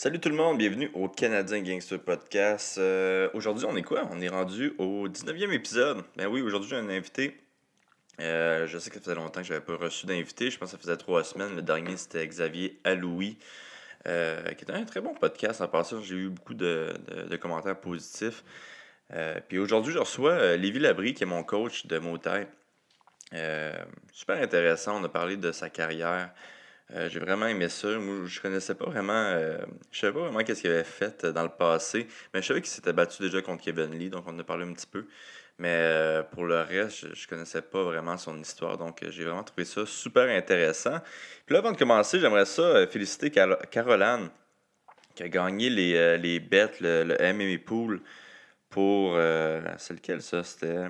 Salut tout le monde, bienvenue au Canadien Gangster Podcast. Euh, aujourd'hui, on est quoi? On est rendu au 19e épisode. Ben oui, aujourd'hui, j'ai un invité. Euh, je sais que ça faisait longtemps que je n'avais pas reçu d'invité. Je pense que ça faisait trois semaines. Le dernier, c'était Xavier Aloui, euh, qui était un très bon podcast. En passant, j'ai eu beaucoup de, commentaires positifs. puis aujourd'hui, je reçois Lévi Labrie, qui est mon coach de Motai. super intéressant. On a parlé de sa carrière. Euh, j'ai vraiment aimé ça. Moi, je connaissais pas vraiment. Euh, je savais pas vraiment qu'est-ce qu'il avait fait euh, dans le passé. Mais je savais qu'il s'était battu déjà contre Kevin Lee, donc on en a parlé un petit peu. Mais pour le reste, je, ne connaissais pas vraiment son histoire. Donc j'ai vraiment trouvé ça super intéressant. Puis là, avant de commencer, j'aimerais ça féliciter Caroline, qui a gagné les, les bêtes, le, le MMA Pool pour. c'est lequel ça? C'était.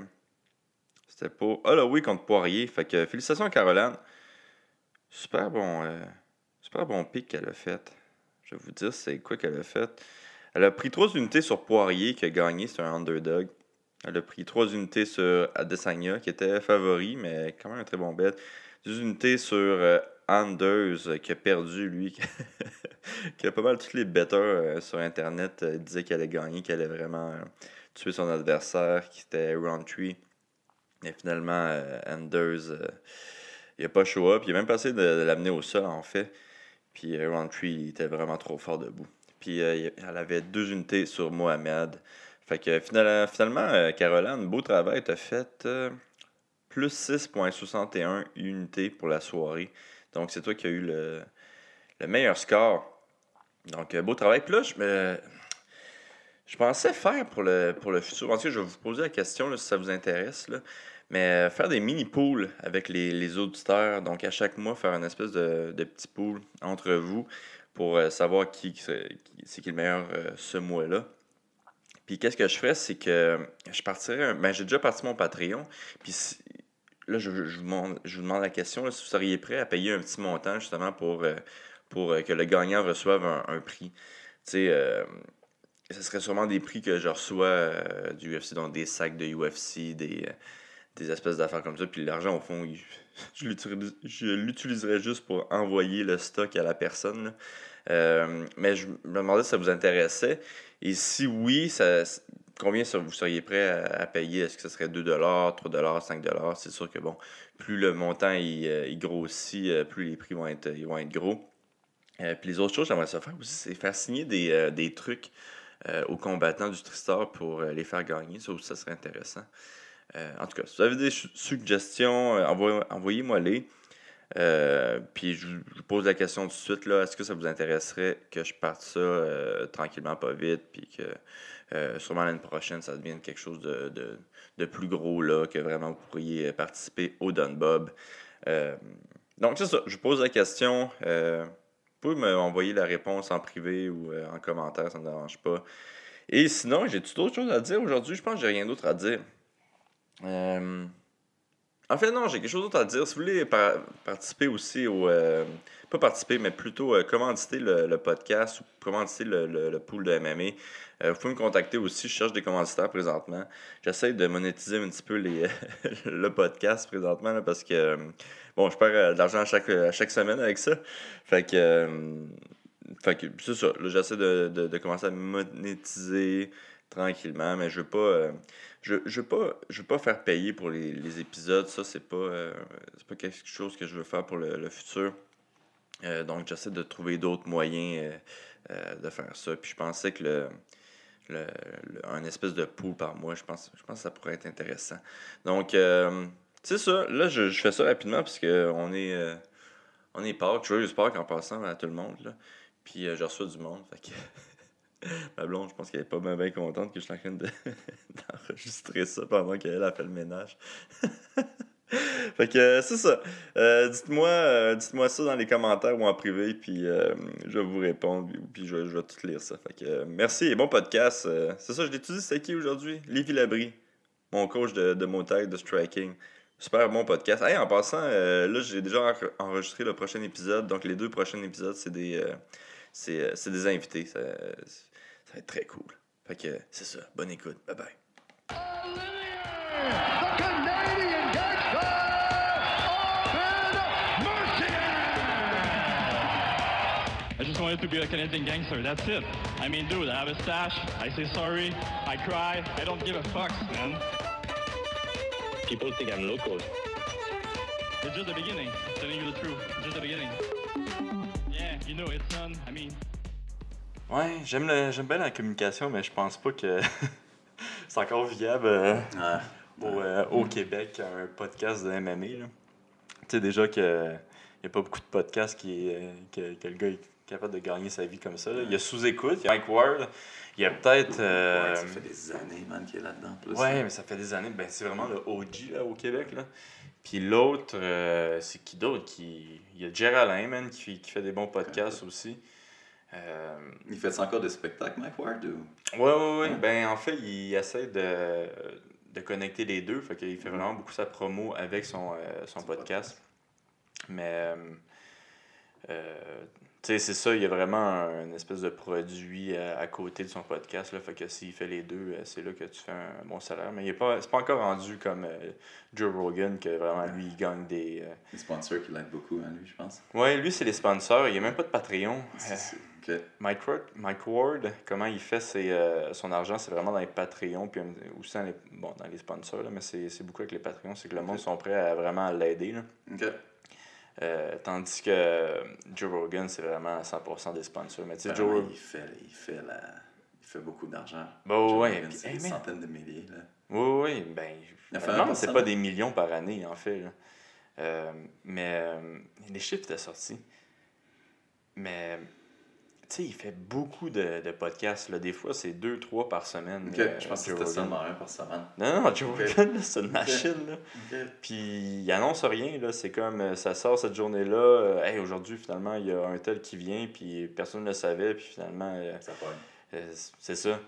C'était pour. Là, oui, contre Poirier. Fait que félicitations à Caroline. Super bon, euh, super bon pic qu'elle a fait. Je vais vous dire c'est quoi qu'elle a fait. Elle a pris trois unités sur Poirier qui a gagné, c'est un underdog. Elle a pris trois unités sur Adesanya qui était favori, mais quand même un très bon bet. Deux unités sur euh, Anders qui a perdu lui, qui a pas mal tous les betters euh, sur internet disaient qu'elle allait gagner, qu'elle allait vraiment tuer son adversaire, qui était Roundtree. Et finalement, Anders il n'a pas show up. Il a même passé de, de l'amener au sol, en fait. Puis euh, Roundtree était vraiment trop fort debout. Puis euh, elle avait deux unités sur Mohamed. Fait que finalement, euh, Caroline, beau travail, t'as fait plus 6,61 unités pour la soirée. Donc c'est toi qui as eu le, meilleur score. Donc beau travail. Puis là, je. Je pensais faire pour le, pour le futur. En tout cas, je vais vous poser la question si ça vous intéresse. Là. Mais euh, faire des mini-pools avec les, auditeurs, donc à chaque mois, faire une espèce de, de petit pool entre vous pour euh, savoir qui, c'est qui le meilleur euh, ce mois-là. Puis qu'est-ce que je ferais, c'est que je partirais. Ben, j'ai déjà parti mon Patreon. Puis là, je, je, vous demande, je, vous demande, la question si vous seriez prêt à payer un petit montant justement pour, pour que le gagnant reçoive un, prix. Tu sais, ce serait sûrement des prix que je reçois du UFC, donc des sacs de UFC, des des espèces d'affaires comme ça. Puis l'argent, au fond, je l'utiliserais juste pour envoyer le stock à la personne. Euh, mais je me demandais si ça vous intéressait. Et si oui, ça, combien vous seriez prêt à, payer? Est-ce que ce serait 2 3 5 C'est sûr que bon, plus le montant il, euh, grossit, euh, plus les prix vont être, ils vont être gros. puis les autres choses, j'aimerais ça faire aussi, c'est faire signer des, des trucs aux combattants du Tristar pour les faire gagner. Ça aussi, ça serait intéressant. Euh, en tout cas, si vous avez des suggestions, euh, envoyez-moi les. Euh, puis je vous pose la question tout de suite, là, est-ce que ça vous intéresserait que je parte ça tranquillement, pas vite, puis que sûrement l'année prochaine, ça devienne quelque chose de, plus gros, là, que vraiment vous pourriez participer au Don Bob? donc c'est ça, je vous pose la question. vous pouvez m'envoyer la réponse en privé ou en commentaire, ça ne me dérange pas. Et sinon, j'ai tout autre chose à dire aujourd'hui. Je pense que j'ai rien d'autre à dire. Euh, en fait, non, j'ai quelque chose d'autre à dire. Si vous voulez participer aussi au. Euh, pas participer, mais plutôt euh, commanditer le, podcast ou commanditer le, le, pool de MMA, vous pouvez me contacter aussi. Je cherche des commanditaires présentement. J'essaie de monétiser un petit peu le podcast présentement parce que. bon, je perds de l'argent à chaque, chaque semaine avec ça. Fait que. fait que c'est ça. J'essaie de, de, de, commencer à monétiser tranquillement, mais je veux pas je ne veux, pas, je veux pas faire payer pour les, épisodes. Ça, c'est pas, euh, pas quelque chose que je veux faire pour le, futur. Euh, donc, j'essaie de trouver d'autres moyens euh, de faire ça. Puis, je pensais que le, le, un espèce de pool par mois, je pense, je pense que ça pourrait être intéressant. Donc, c'est ça. Là, je, fais ça rapidement parce qu'on est, on est Pâques. Joyeux Pâques en passant à tout le monde. Là. Puis, je reçois du monde. Fait que. Ma blonde, je pense qu'elle est pas bien, contente que je suis en train d'enregistrer ça pendant qu'elle a fait le ménage. fait que euh, c'est ça. Euh, dites-moi euh, dites-moi ça dans les commentaires ou en privé, puis je vais vous répondre, puis je, vais tout lire ça. Fait merci et bon podcast. c'est ça, je l'étudie, c'est qui aujourd'hui? Lévi Labrie, mon coach de, de de striking. Super bon podcast. Hey, en passant, là, j'ai déjà enregistré le prochain épisode, donc les deux prochains épisodes, c'est des c'est des invités. Ça va être très cool. Fait que c'est ça. Bonne écoute. Bye bye. just wanted to be a Canadian gangster. That's it. I mean, dude, I have a stash. I say sorry. I cry. I don't give a fuck, man. People think I'm local. It's just the beginning. I'm telling you the truth. It's just the beginning. Yeah, you know, it's done. I mean, Ouais, j'aime le- j'aime bien la communication, mais je pense pas que c'est encore viable euh, Ouais. au, euh, au Québec un podcast de MMA. Tu sais déjà que il n'y a pas beaucoup de podcasts qui, euh, que, que le gars est capable de gagner sa vie comme ça. là. Il y a sous-écoute, il y a Mike Ward, il y a peut-être. euh, Ouais, ça fait des années, man, qu'il est là-dedans. Ouais, mais ça fait des années. Ben, c'est vraiment le OG là, au Québec. Là. Puis l'autre, euh, c'est qui d'autre qui... Il y a Geraldine, man, qui, qui fait des bons podcasts aussi. Euh, Il fait encore des spectacles, Mike Ward ou... Ouais, ouais. Ouais. Ben, en fait, il essaie de, de connecter les deux. Fait qu'il fait vraiment beaucoup sa promo avec son, euh, son podcast. Mais, euh, sais, c'est ça, il y a vraiment un, une espèce de produit à, à côté de son podcast. Là, fait que s'il fait les deux, euh, c'est là que tu fais un bon salaire. Mais il est pas, c'est pas encore rendu comme euh, Joe Rogan, que vraiment, lui, il gagne des... euh, Les sponsors qui l'aident beaucoup, hein, lui, je pense. Ouais, lui, c'est les sponsors. Il n'y a même pas de Patreon. Euh. Mike Ward, Mike Ward, comment il fait ses, euh, son argent, c'est vraiment dans les Patreons, puis euh, aussi dans les, bon, dans les sponsors, là, mais c'est beaucoup avec les Patreons, c'est que le monde sont prêts à vraiment l'aider. là. Ok. Euh, tandis que euh, Joe Rogan, c'est vraiment à 100% des sponsors. Mais tu sais, Ben, Joe il, fait, il, fait la... il fait beaucoup d'argent. Bah Joe ouais, Rogan, puis, c'est hey, des centaines de milliers. Là. Oui, oui, ben. Demande si c'est pas des millions par année, en fait. là. Euh, mais euh, les chiffres étaient sortis. Mais, sais, il fait beaucoup de, de podcasts. Là. Des fois, c'est deux, trois par semaine. Euh, je pense que c'était seulement un par semaine. Non, non, Joe Ok. Rogan, c'est une machine. Là. Puis il annonce rien, là. C'est comme euh, ça sort cette journée-là. euh, hey, aujourd'hui, finalement, il y a un tel qui vient, puis personne ne le savait, puis finalement, euh, Ça c'est ça.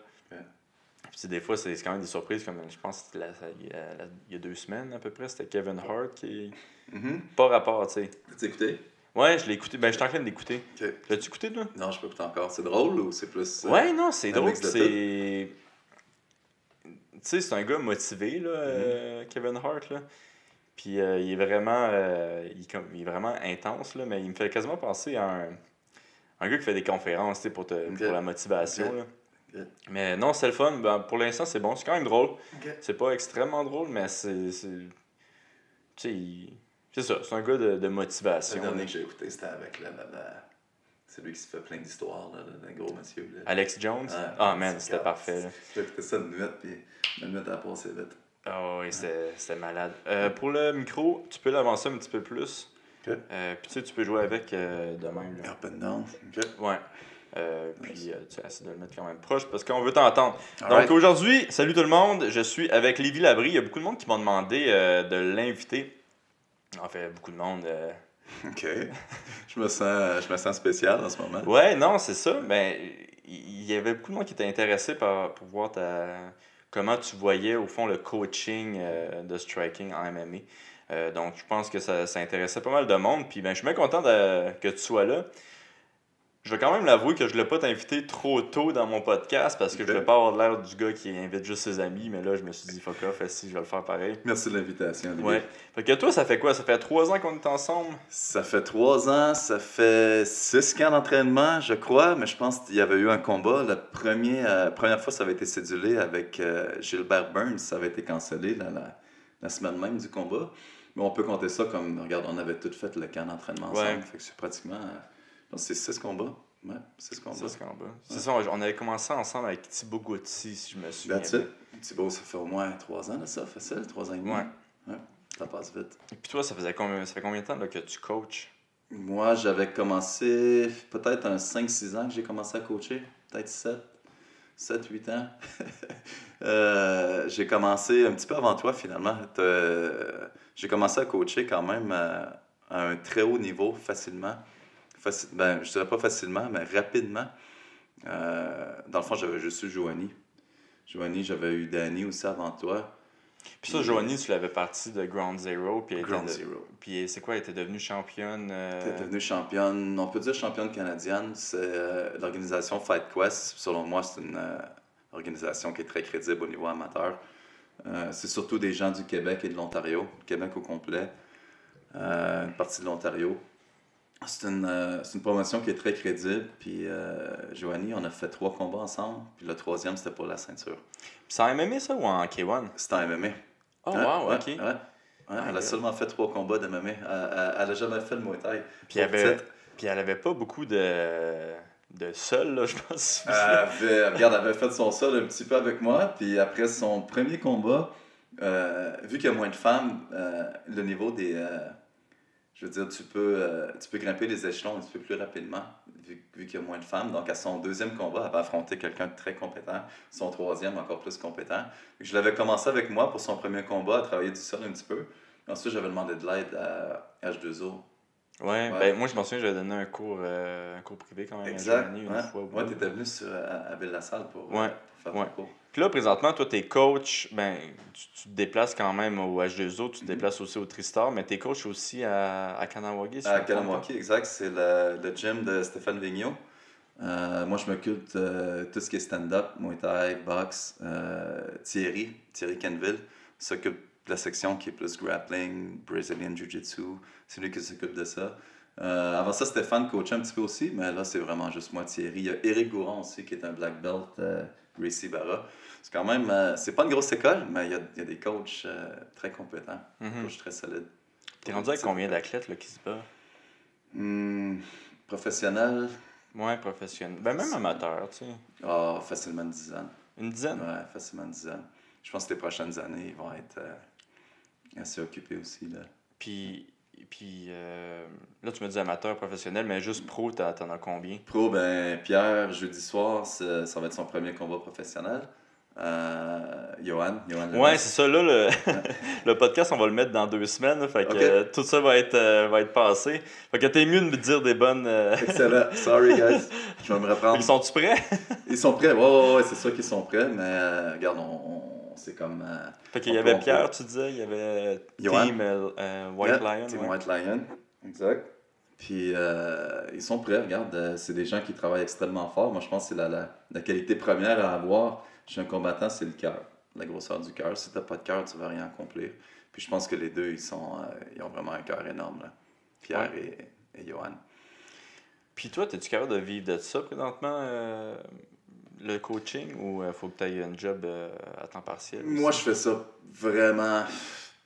Puis des fois, c'est quand même des surprises, comme je pense la- il y a- la- il y a deux semaines à peu près, c'était Kevin Hart qui. Mhm. Pas rapport, tu sais. As-tu écouté? Ouais, je l'ai écouté. Ben, je suis en train d'écouter. Ok. L'as-tu écouté, toi? Non, je peux pas encore. C'est drôle ou c'est plus. euh, Ouais, non, c'est drôle. de C'est. Tu sais, c'est un gars motivé, là, euh, Kevin Hart, là. Puis euh, il est vraiment. euh, il, comme, il est vraiment intense, là, mais il me fait quasiment penser à un, un gars qui fait des conférences, tu sais, pour, te, pour la motivation, là. Mais non, c'est le fun. Ben, pour l'instant, c'est bon. C'est quand même drôle. C'est pas extrêmement drôle, mais c'est. c'est- Tu sais, il- c'est ça. C'est un gars de, de motivation. Le dernier que j'ai écouté, c'était avec la, la, la- celui qui se fait plein d'histoires, le, gros monsieur. Là. Alex Jones? Ouais, ah, man, c'est c'était parfait. J'ai écouté ça de nuit, puis la nuit a passé vite. Ah oui, c'était c'était malade. Euh, pour le micro, tu peux l'avancer un petit peu plus. Ok. Euh, puis tu sais, tu peux jouer avec euh, de même. là. Up and down. Ok. Ouais. Euh, puis euh, tu essaies de le mettre quand même proche parce qu'on veut t'entendre. Donc aujourd'hui, salut tout le monde, je suis avec Lévi Labrie. Il y a beaucoup de monde qui m'ont demandé euh, de l'inviter. En fait, beaucoup de monde. euh, Ok. je, me sens, je me sens spécial en ce moment. Ouais, non, c'est ça. Mais il y avait beaucoup de monde qui était intéressé par, pour voir ta, comment tu voyais, au fond, le coaching euh, de striking en MMA. Euh, donc, je pense que ça, ça intéressait pas mal de monde. Puis, ben, je suis bien content de- que tu sois là. Je vais quand même l'avouer que je ne voulais pas t'inviter trop tôt dans mon podcast parce que je Ok. voulais pas avoir l'air du gars qui invite juste ses amis. Mais là, je me suis dit, fuck off, si je vais le faire pareil. Merci de l'invitation, Olivier. Ouais. Fait que toi, ça fait quoi? Ça fait trois ans qu'on est ensemble? Ça fait trois ans, ça fait six camps d'entraînement, je crois, mais je pense qu'il y avait eu un combat. La première, euh, première fois, ça avait été cédulé avec euh, Gilbert Burns, ça avait été cancellé la, la, la semaine même du combat. Mais on peut compter ça comme, regarde, on avait tout fait le camp d'entraînement ensemble. Ouais. Fait que c'est pratiquement, euh, c'est six combats. Ouais, six combats. Ça, c'est qu'en bas. C'est ça, on avait commencé ensemble avec Thibaut Gauthier, si je me souviens. That's it. Thibaut, ça fait au moins trois ans de ça, facile, trois ans et demi. Ouais. Ouais, ça passe vite. Et puis toi, ça faisait combien, ça fait combien de temps là, que tu coaches? Moi, j'avais commencé peut-être un 5-6 ans que j'ai commencé à coacher, peut-être 7, 7-8 ans. Euh, j'ai commencé un petit peu avant toi finalement. Euh, j'ai commencé à coacher quand même à, à un très haut niveau facilement. Faci- ben, je dirais pas facilement, mais rapidement. Euh, dans le fond, j'avais juste eu Joanie. Joanie, j'avais eu Danny aussi avant toi. Puis ça, Joanie, tu l'avais parti de Ground Zero. Puis elle était Ground de- Zero. Puis c'est quoi, elle était devenue championne? euh, Elle devenue championne, on peut dire championne canadienne. C'est euh, l'organisation Fight Quest. Selon moi, c'est une euh, organisation qui est très crédible au niveau amateur. C'est surtout des gens du Québec et de l'Ontario, Québec au complet, une partie de l'Ontario. C'est une, euh, une promotion qui est très crédible. Puis, euh, Joanie, on a fait trois combats ensemble. Puis le troisième, c'était pour la ceinture. C'est en MMA ça ou en K1? C'était en MMA. Oh, Ouais, wow, ouais, ok. ouais. Elle a God. seulement fait trois combats de MMA. Elle, elle, elle a jamais fait le Muay Thai. Puis elle avait, puis elle avait pas beaucoup de, de sol, là, je pense. Elle avait, regarde, elle avait fait son sol un petit peu avec moi. Puis après son premier combat, euh, vu qu'il y a moins de femmes, euh, le niveau des. euh, je veux dire, tu peux, euh, tu peux grimper les échelons un petit peu plus rapidement, vu, vu qu'il y a moins de femmes. Donc, à son deuxième combat, elle va affronter quelqu'un de très compétent. Son troisième, encore plus compétent. Je l'avais commencé avec moi pour son premier combat, à travailler du sol un petit peu. Ensuite, j'avais demandé de l'aide à H2O. Ouais, Ouais. ben moi je m'en souviens, j'avais donné un cours, euh, un cours privé quand même à Exact. Joanie une Ouais, fois. au ouais bout. tu étais venu sur, à, à Ville-la-Salle pour, Ouais, pour faire ouais. ton cours. Puis là, présentement, toi, t'es coach, ben, tu, tu te déplaces quand même au H2O, tu te Mhm. déplaces aussi au Tristar, mais t'es coach aussi à, à Kanawagi. si À. Kalamwaki, exact. C'est le, le gym de Stéphane Vigneault. Euh, moi, je m'occupe de tout ce qui est stand-up, Muay Thai, boxe. Euh, Thierry, Thierry Canville, s'occupe de la section qui est plus grappling, Brazilian Jiu-Jitsu. C'est lui qui s'occupe de ça. Euh, avant ça, Stéphane coachait un petit peu aussi, mais là, c'est vraiment juste moi, Thierry. Il y a Eric Gouron aussi, qui est un black belt, Gracie Barra. C'est quand même, euh, c'est pas une grosse école, mais il y a, il y a des coachs euh, très compétents, Mhm. coachs très solides. T'es rendu avec combien d'athlètes qui se battent? Hmm, professionnel, Ouais, professionnel. Ben, même amateur, tu sais. Ah, facilement une dizaine. Une dizaine? Ouais, facilement une dizaine. Je pense que les prochaines années, ils vont être euh, assez occupés aussi. Là. Puis, puis euh, là, tu me dis amateur, professionnel, mais juste pro, t'en as combien? Pro, ben, Pierre, jeudi soir, ça va être son premier combat professionnel. Euh, Johan, Johan Ouais, c'est ça. Là, le, le podcast, on va le mettre dans deux semaines. fait que euh, tout ça va être, euh, va être passé. Fait que t'es mieux de me dire des bonnes. Excellent. Sorry, guys. Je vais me reprendre. Ils sont-tu prêts? Ils sont prêts. Ouais, ouais, ouais, c'est sûr qu'ils sont prêts, mais euh, regarde, on, on- c'est comme. euh, Fait qu'il y avait peut- Pierre, tu disais, il y avait Johan. Team euh, White Yeah, Lion. Team ouais. White Lion, exact. Puis euh, ils sont prêts, regarde, euh, c'est des gens qui travaillent extrêmement fort. Moi, je pense que c'est la, la, la qualité première à avoir chez un combattant, c'est le cœur, la grosseur du cœur. Si t'as pas de cœur, tu vas rien accomplir. Puis je pense que les deux, ils, sont, ils ont vraiment un cœur énorme, là. Pierre et, et Johan. Puis toi, es-tu capable de vivre de ça présentement, le coaching, ou il faut que tu aies un job euh, à temps partiel aussi? Moi, je fais ça vraiment,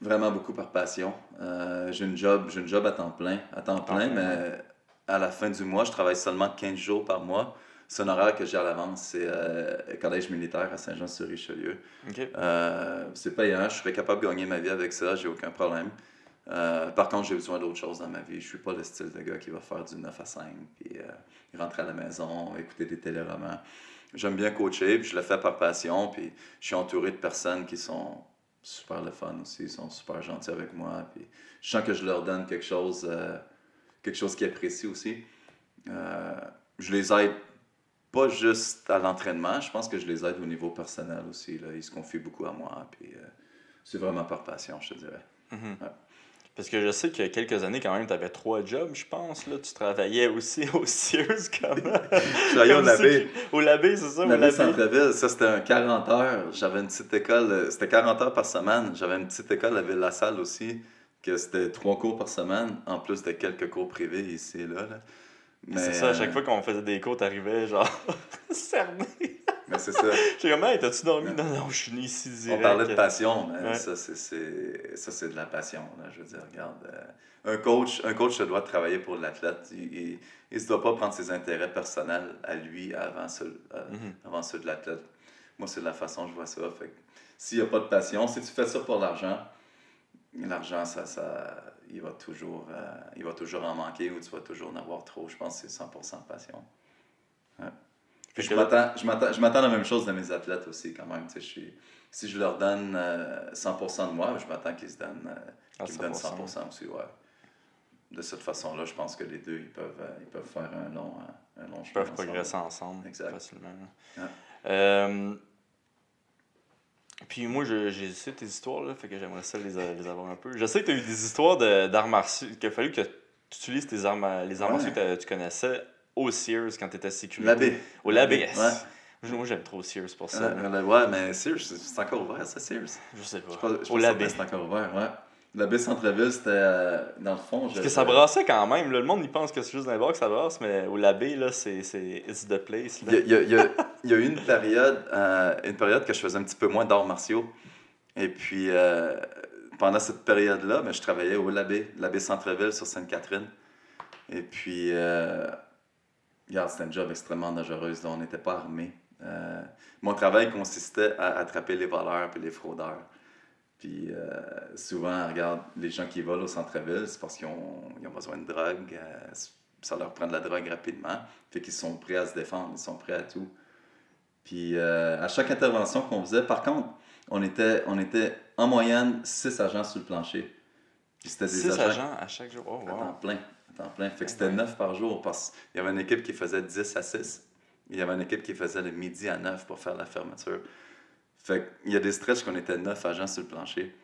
vraiment beaucoup par passion. Euh, j'ai une job, j'ai une job à temps plein, à temps plein, plein, mais à la fin du mois, je travaille seulement 15 jours par mois. C'est un horaire que j'ai à l'avance. C'est euh, collège militaire à Saint-Jean-sur-Richelieu. Euh, c'est payant, je serais capable de gagner ma vie avec ça, j'ai aucun problème. Euh, par contre, j'ai besoin d'autre chose dans ma vie. Je suis pas le style de gars qui va faire du 9 à 5, puis euh, rentrer à la maison, écouter des téléromans. J'aime bien coacher, puis je le fais par passion, puis je suis entouré de personnes qui sont super le fun aussi, ils sont super gentils avec moi, puis je sens que je leur donne quelque chose, euh, quelque chose qu'ils apprécient aussi. Euh, je les aide pas juste à l'entraînement, je pense que je les aide au niveau personnel aussi. Là. Ils se confient beaucoup à moi, puis euh, c'est vraiment par passion, je te dirais. Mhm. Ouais. Parce que je sais qu'il y a quelques années, quand même, tu avais trois jobs, je pense. Là. Tu travaillais aussi au Sears, comment Je travaillais au Comme Labé. Au Labé, c'est ça, Labé. Centre-Ville, ça c'était un 40 heures. J'avais une petite école, euh, c'était 40 heures par semaine. J'avais une petite école à Ville-la-Salle aussi, que c'était trois cours par semaine, en plus de quelques cours privés ici et là. là. Mais, C'est ça, à chaque euh, fois qu'on faisait des cours, t'arrivais genre cerné. Mais c'est ça. J'ai comme, hey, t'as-tu dormi? Non. Non, non, je suis ici On direct. parlait de passion, mais Ouais. ça, c'est- de la passion. Là. Je veux dire, regarde, euh, un, coach, un coach se doit travailler pour l'athlète. Il ne se doit pas prendre ses intérêts personnels à lui avant ceux, euh, Mhm. avant ceux de l'athlète. Moi, c'est de la façon que je vois ça. Fait que s'il n'y a pas de passion, si tu fais ça pour l'argent, l'argent, ça, ça, il, va toujours, euh, il va toujours en manquer ou tu vas toujours en avoir trop. Je pense que c'est 100% de passion. Ouais. Je m'attends, je m'attends, je m'attends à la même chose de mes athlètes aussi, quand même. Tu sais, je suis, si je leur donne euh, 100% de moi, je m'attends qu'ils se donnent, euh, Ah, qu'ils me donnent 100%. 100% aussi, ouais. De cette façon-là, je pense que les deux, ils peuvent, euh, ils peuvent faire un long, euh, un long Ils chemin peuvent ensemble. progresser ensemble Exact. facilement. Ouais. Puis moi, je- j'ai su tes histoires, là, fait que j'aimerais ça les, les avoir un peu. Je sais que tu as eu des histoires de- d'arts martiaux, qu'il a fallu que tu utilises tes armes, les arts Ouais. martiaux que tu connaissais au Sears quand tu étais sécurité. L'abbé. Au Labé, yes. Ouais. Moi, j'aime trop Sears pour ça. Euh, là. ouais, mais Sears, c'est encore ouvert, ça, Sears? Je sais pas. Je pense, je pense au Labé. c'est encore ouvert, ouais. La baie Centreville, c'était euh, dans le fond. Parce que ça brassait quand même. là. Le monde, il pense que c'est juste dans les bars que ça brasse, mais au labé, là, c'est it's the place. Il Là. y a, il y a- il y a- il y a eu une période, euh, une période que je faisais un petit peu moins d'arts martiaux. Et puis, euh, pendant cette période-là, ben, je travaillais au Labé, Labé Centreville sur Sainte-Catherine. Et puis, regarde, c'était un job extrêmement dangereux. là. On n'était pas armés. Euh, mon travail consistait à attraper les voleurs et les fraudeurs. Puis euh, souvent, regarde, les gens qui volent au centre-ville, c'est parce qu'ils ont, ils ont besoin de drogue. euh, ça leur prend de la drogue rapidement. Fait qu'ils sont prêts à se défendre, ils sont prêts à tout. Puis euh, à chaque intervention qu'on faisait, par contre, on était, on était en moyenne 6 agents sur le plancher. Puis c'était des Six agents, agents à chaque jour. Oh, à temps wow. plein. Temps plein. Fait que c'était 9 par jour parce qu'il y avait une équipe qui faisait 10 à 6. Il y avait une équipe qui faisait le midi à 9 pour faire la fermeture. Fait qu'il y a des stretches qu'on était 9 agents sur le plancher.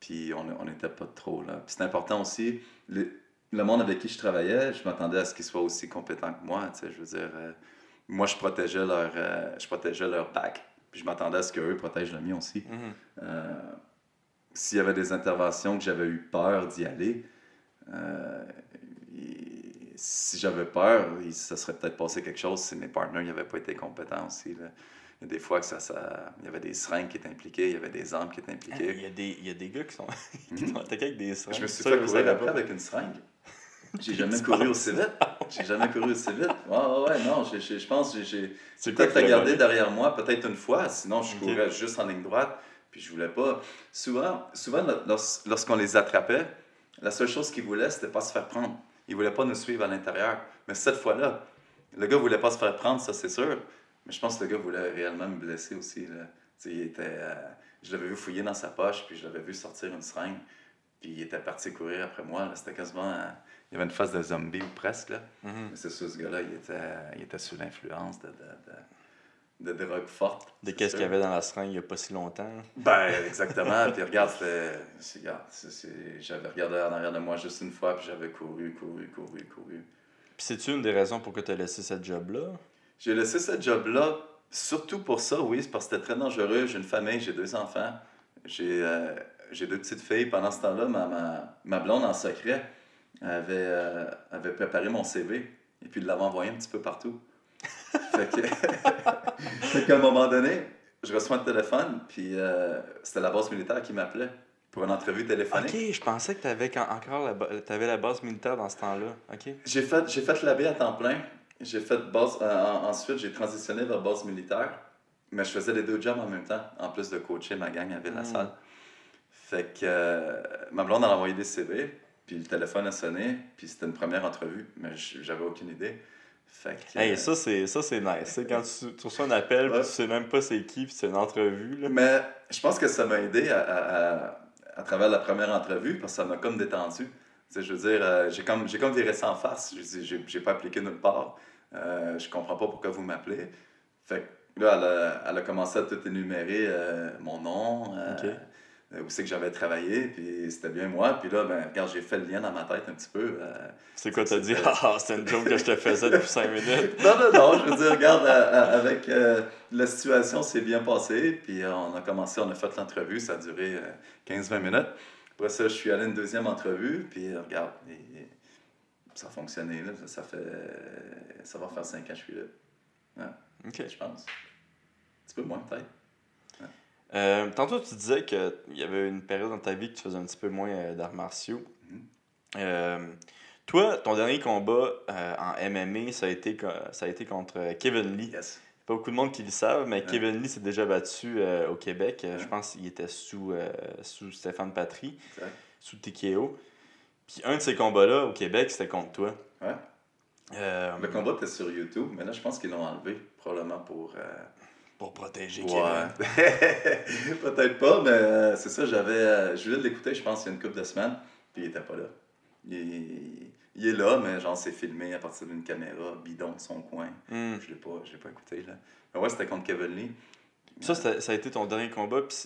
Puis on on n'était pas trop là. Puis c'est important aussi, le, le monde avec qui je travaillais, je m'attendais à ce qu'ils soient aussi compétents que moi. Tu sais, je veux dire, euh, moi je protégeais leur, euh, je protégeais leur bac. Puis je m'attendais à ce qu'eux protègent le mien aussi. Mhm. Euh, S'il y avait des interventions que j'avais eu peur d'y aller, euh, si j'avais peur, il se serait peut-être passé quelque chose si mes partenaires n'avaient pas été compétents aussi. là. Il y a des fois que ça, ça, il y avait des seringues qui étaient impliquées, il y avait des armes qui étaient Il impliquées. y, a des, il y a des gars qui sont, qui sont attaqués avec des seringues. Je me suis Ça, fait courir après avec une seringue. J'ai jamais couru aussi vite. J'ai jamais couru aussi vite. Ouais, ouais, non, je pense que j'ai- peut-être regardé derrière moi, peut-être une fois, sinon je courais juste en ligne droite, puis je voulais pas. Souvent, souvent lors- lorsqu'on les attrapait, la seule chose qu'ils voulaient, c'était pas se faire prendre. Ils voulaient pas nous suivre à l'intérieur. Mais cette fois-là, le gars voulait pas se faire prendre, ça c'est sûr, mais je pense que le gars voulait réellement me blesser aussi. Là. Il était, euh, je l'avais vu fouiller dans sa poche, puis je l'avais vu sortir une seringue, puis il était parti courir après moi. C'était quasiment. euh, il y avait une face de zombie ou presque. Là. Mhm. Mais c'est sûr, ce gars-là, il était, il était sous l'influence de, de, de, de drogue forte. De qu'est-ce qu'il y avait dans la seringue il n'y a pas si longtemps. Ben, exactement. puis regarde, c'était. J'avais regardé en arrière de moi juste une fois, puis j'avais couru, couru, couru, couru. Puis c'est-tu une des raisons pour que tu as laissé cette job-là? J'ai laissé ce job-là, surtout pour ça, oui, c'est parce que c'était très dangereux. J'ai une famille, j'ai deux enfants, j'ai euh, deux petites filles. Pendant ce temps-là, ma, ma, ma blonde, en secret, avait, euh, avait préparé mon CV et puis l'avait envoyé un petit peu partout. fait qu'à un moment donné, je reçois un téléphone, puis euh, c'était la base militaire qui m'appelait pour une entrevue téléphonique. Ok, je pensais que tu avais encore la, t'avais la base militaire dans ce temps-là. Ok. J'ai fait, j'ai fait l'AB à temps plein. J'ai fait base, euh, en- ensuite, j'ai transitionné vers base militaire. Mais je faisais les deux jobs en même temps, en plus de coacher ma gang à Ville-la-Salle. Fait que euh, ma blonde a envoyé des CV, puis le téléphone a sonné, puis c'était une première entrevue, mais j'avais aucune idée. Fait que, Hey, euh, ça, c'est, ça, c'est nice. Quand tu, tu reçois un appel, Ouais. tu sais même pas c'est qui, puis c'est une entrevue. Là. Mais je pense que ça m'a aidé à, à- à- à travers la première entrevue parce que ça m'a comme détendu. Je veux dire, euh, j'ai comme, j'ai comme viré ça en face. Je dis, j'ai, j'ai pas appliqué nulle part. Euh, je comprends pas pourquoi vous m'appelez. Fait que là, elle a, elle a commencé à tout énumérer euh, mon nom, où c'est que j'avais travaillé, puis c'était bien moi. Puis là, ben, regarde, j'ai fait le lien dans ma tête un petit peu. euh, C'est quoi, t'as dit? C'était- Ah, c'était une joke que je te faisais depuis 5 minutes. non, non, non, je veux dire, regarde, euh, euh, avec euh, la situation s'est bien passée, puis euh, on a commencé, on a fait l'entrevue, ça a duré euh, 15-20 minutes. Après ça, je suis allé à une deuxième entrevue, puis euh, regarde, et- ça a fonctionné, là, ça, fait, ça va faire 5 ans que je suis là, Ok. je pense. Un petit peu moins, peut-être. Euh, tantôt, tu disais qu'il y avait une période dans ta vie que tu faisais un petit peu moins euh, d'arts martiaux. Mhm. Euh, toi, ton dernier combat en MMA, ça a, été, ça a été contre Kevin Lee. Yes. Pas beaucoup de monde qui le savent, mais. Kevin Lee s'est déjà battu au Québec. Je pense qu'il était sous, sous Stéphane Patry, sous TKO. Puis un de ces combats-là au Québec, c'était contre toi. Ouais. Euh, Le combat était sur YouTube, mais là, je pense qu'ils l'ont enlevé, probablement pour... euh, Pour protéger Ouais. Kevin. Peut-être pas, mais euh, c'est ça, j'avais. euh, je voulais l'écouter, je pense, il y a une couple de semaines, puis il était pas là. Il, il est là, mais genre, c'est filmé à partir d'une caméra bidon de son coin. Hmm. Je l'ai pas, je l'ai pas écouté, là. Mais ouais, c'était contre Kevin Lee. Ça, ça a été ton dernier combat. puis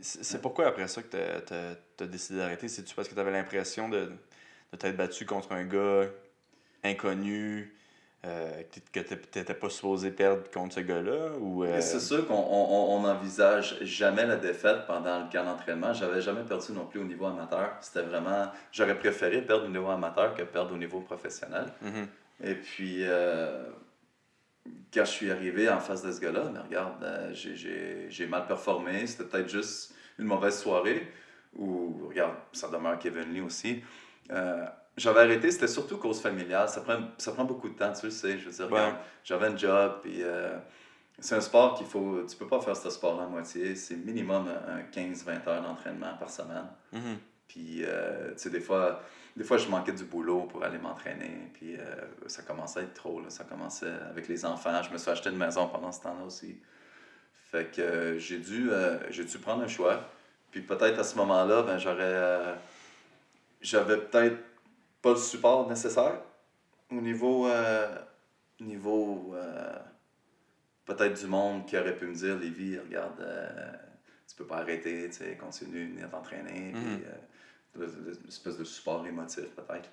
c'est- pourquoi après ça que tu as, décidé d'arrêter? C'est-tu parce que tu avais l'impression de, de t'être battu contre un gars inconnu, euh, que tu n'étais pas supposé perdre contre ce gars-là? Ou, euh, C'est sûr qu'on on, on envisage jamais la défaite pendant le camp d'entraînement. J'avais jamais perdu non plus au niveau amateur. C'était vraiment. J'aurais préféré perdre au niveau amateur que perdre au niveau professionnel. mhm. Et puis, euh, quand je suis arrivé en face de ce gars-là, mais regarde, euh, j'ai- j'ai j'ai mal performé. C'était peut-être juste une mauvaise soirée. Ou, regarde, ça demeure Kevin Lee aussi. J'avais arrêté, c'était surtout cause familiale. Ça prend, ça prend beaucoup de temps, tu le sais. Je veux dire, Ouais. j'avais un job, puis euh, c'est un sport qu'il faut. Tu peux pas faire ce sport-là à moitié. C'est minimum un 15-20 heures d'entraînement par semaine. Mhm. Puis, euh, tu sais, des fois, des fois, je manquais du boulot pour aller m'entraîner. Puis, euh, ça commençait à être trop. Là. Ça commençait avec les enfants. Je me suis acheté une maison pendant ce temps-là aussi. Fait que j'ai dû, j'ai dû prendre un choix. Puis, peut-être à ce moment-là, ben, j'aurais. j'avais peut-être pas le support nécessaire au niveau. euh, niveau euh, peut-être du monde qui aurait pu me dire Lévi, regarde, euh, tu peux pas arrêter, tu sais, continue, venir t'entraîner. Euh, une espèce de support émotif, peut-être.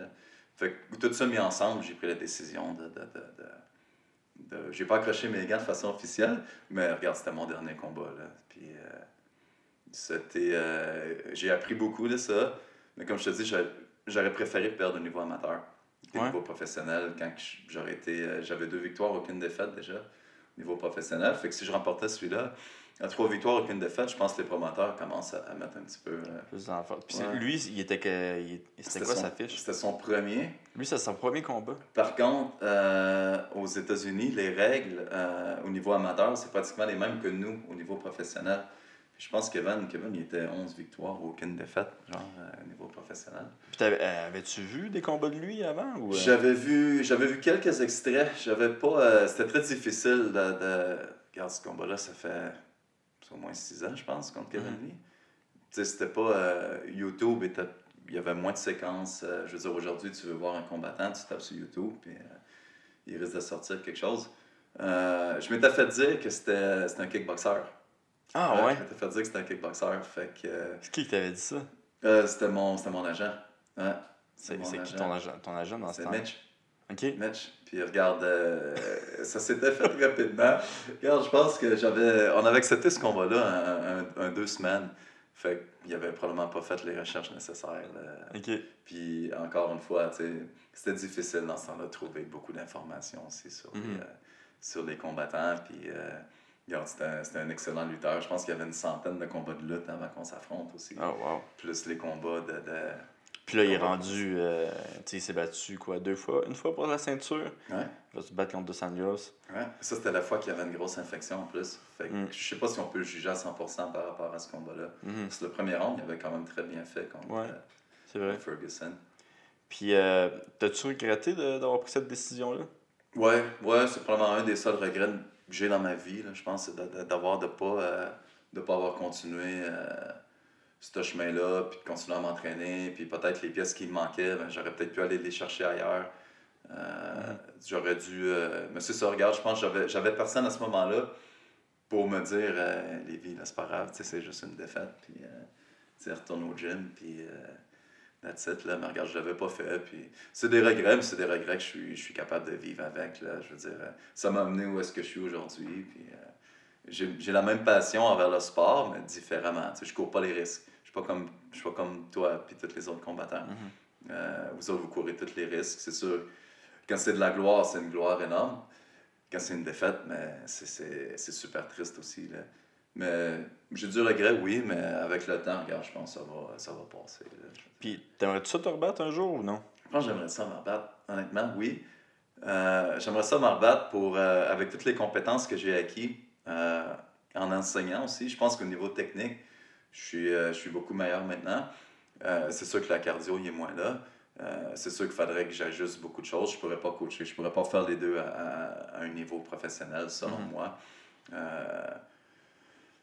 Fait que tout ça mis ensemble, j'ai pris la décision de. de, de, j'ai pas accroché mes gants de façon officielle, mais regarde, c'était mon dernier combat. Là. Puis, euh, c'était. euh, j'ai appris beaucoup de ça, mais comme je te dis, j'aurais préféré perdre au niveau amateur au Ouais. niveau professionnel. Quand j'aurais été. euh, J'avais deux victoires, aucune défaite déjà au niveau professionnel. Fait que si je remportais celui-là, à trois victoires, aucune défaite, je pense que les promoteurs commencent à, à mettre un petit peu. euh. Puis Ouais. lui, il était que. C'était quoi son, sa fiche? C'était son premier. Lui, c'est son premier combat. Par contre, euh, aux États-Unis, les règles euh, au niveau amateur, c'est pratiquement les mêmes que nous au niveau professionnel. Je pense que Kevin, Kevin il était 11 victoires, aucune défaite, genre euh, au niveau professionnel. Puis t'avais- euh, avais-tu vu des combats de lui avant? Ou, euh? J'avais vu, j'avais vu quelques extraits. J'avais pas. euh, c'était très difficile de, de. Regarde, ce combat-là, ça fait au moins 6 ans, je pense, contre Kevin Mhm. Lee. Tu sais, c'était pas. euh, YouTube était. Il y avait moins de séquences. euh, je veux dire, aujourd'hui, tu veux voir un combattant, tu tapes sur YouTube, puis il risque de sortir quelque chose. Je m'étais fait dire que c'était un kickboxer. Ah ouais? Je m'étais fait dire que c'était un kickboxer. Fait que. euh, C'est qui qui t'avait dit ça? euh, c'était mon, c'était mon agent. Ouais. C'est c'est qui ton agent, ton agent dans ce C'est temps? Mitch. Ok. Mitch. Puis regarde, euh, ça s'était fait rapidement. Regarde, je pense que j'avais. On avait accepté ce combat-là un, un- un deux semaines. Fait qu'il avait probablement pas fait les recherches nécessaires. là. Ok. Puis encore une fois, c'était difficile dans ce temps-là de trouver beaucoup d'informations aussi sur, les, Mhm. euh, sur les combattants. Puis c'était un, excellent lutteur. Je pense qu'il y avait une centaine de combats de lutte avant qu'on s'affronte aussi. Oh wow. Plus les combats de. de... Puis là, il est rendu. euh, tu sais, il s'est battu quoi? Deux fois? Une fois pour la ceinture? Ouais. Il va se battre contre Dos. Ouais, ça c'était la fois qu'il y avait une grosse infection en plus. Fait que Mm. je sais pas si on peut le juger à 100% par rapport à ce combat-là. Mhm. Parce que le premier round, il avait quand même très bien fait contre Ouais. euh, C'est vrai. Ferguson. Puis, euh, t'as-tu regretté d'avoir pris cette décision-là? Ouais, ouais, c'est probablement un des seuls regrets que j'ai dans ma vie, là, je pense, c'est de- d'avoir de pas, euh, de pas avoir continué euh, ce chemin-là, puis de continuer à m'entraîner, puis peut-être les pièces qui me manquaient, ben, j'aurais peut-être pu aller les chercher ailleurs. Euh, J'aurais dû... mais c'est ça, regarde, je pense que j'avais- personne à ce moment-là pour me dire, Lévi, là, c'est pas grave, c'est juste une défaite, puis retourne au gym, puis... That's it, là. Mais regarde, je l'avais pas fait. Puis c'est des regrets, mais c'est des regrets que je suis, je suis capable de vivre avec, là. Je veux dire, euh, ça m'a amené où est-ce que je suis aujourd'hui. Puis euh, j'ai j'ai la même passion envers le sport, mais différemment. Tu sais, je cours pas les risques. Je suis pas comme, je suis pas comme toi puis tous les autres combattants. Mhm. Euh, vous autres, vous courez tous les risques, c'est sûr. Quand c'est de la gloire, c'est une gloire énorme. Quand c'est une défaite, mais c'est- c'est c'est super triste aussi, là. Mais j'ai du regret, oui, mais avec le temps, regarde, je pense que ça va, ça va passer. là. Puis, t'aimerais-tu ça te rebattre un jour ou non? Je pense que j'aimerais ça me rebattre, honnêtement, oui. Euh, j'aimerais ça me rebattre pour, euh, avec toutes les compétences que j'ai acquises euh, en enseignant aussi. Je pense qu'au niveau technique, je suis, je suis beaucoup meilleur maintenant. C'est sûr que la cardio, il est moins là. C'est sûr qu'il faudrait que j'ajuste beaucoup de choses. Je ne pourrais pas coacher. Je ne pourrais pas faire les deux à, à- à un niveau professionnel, selon Mhm. moi.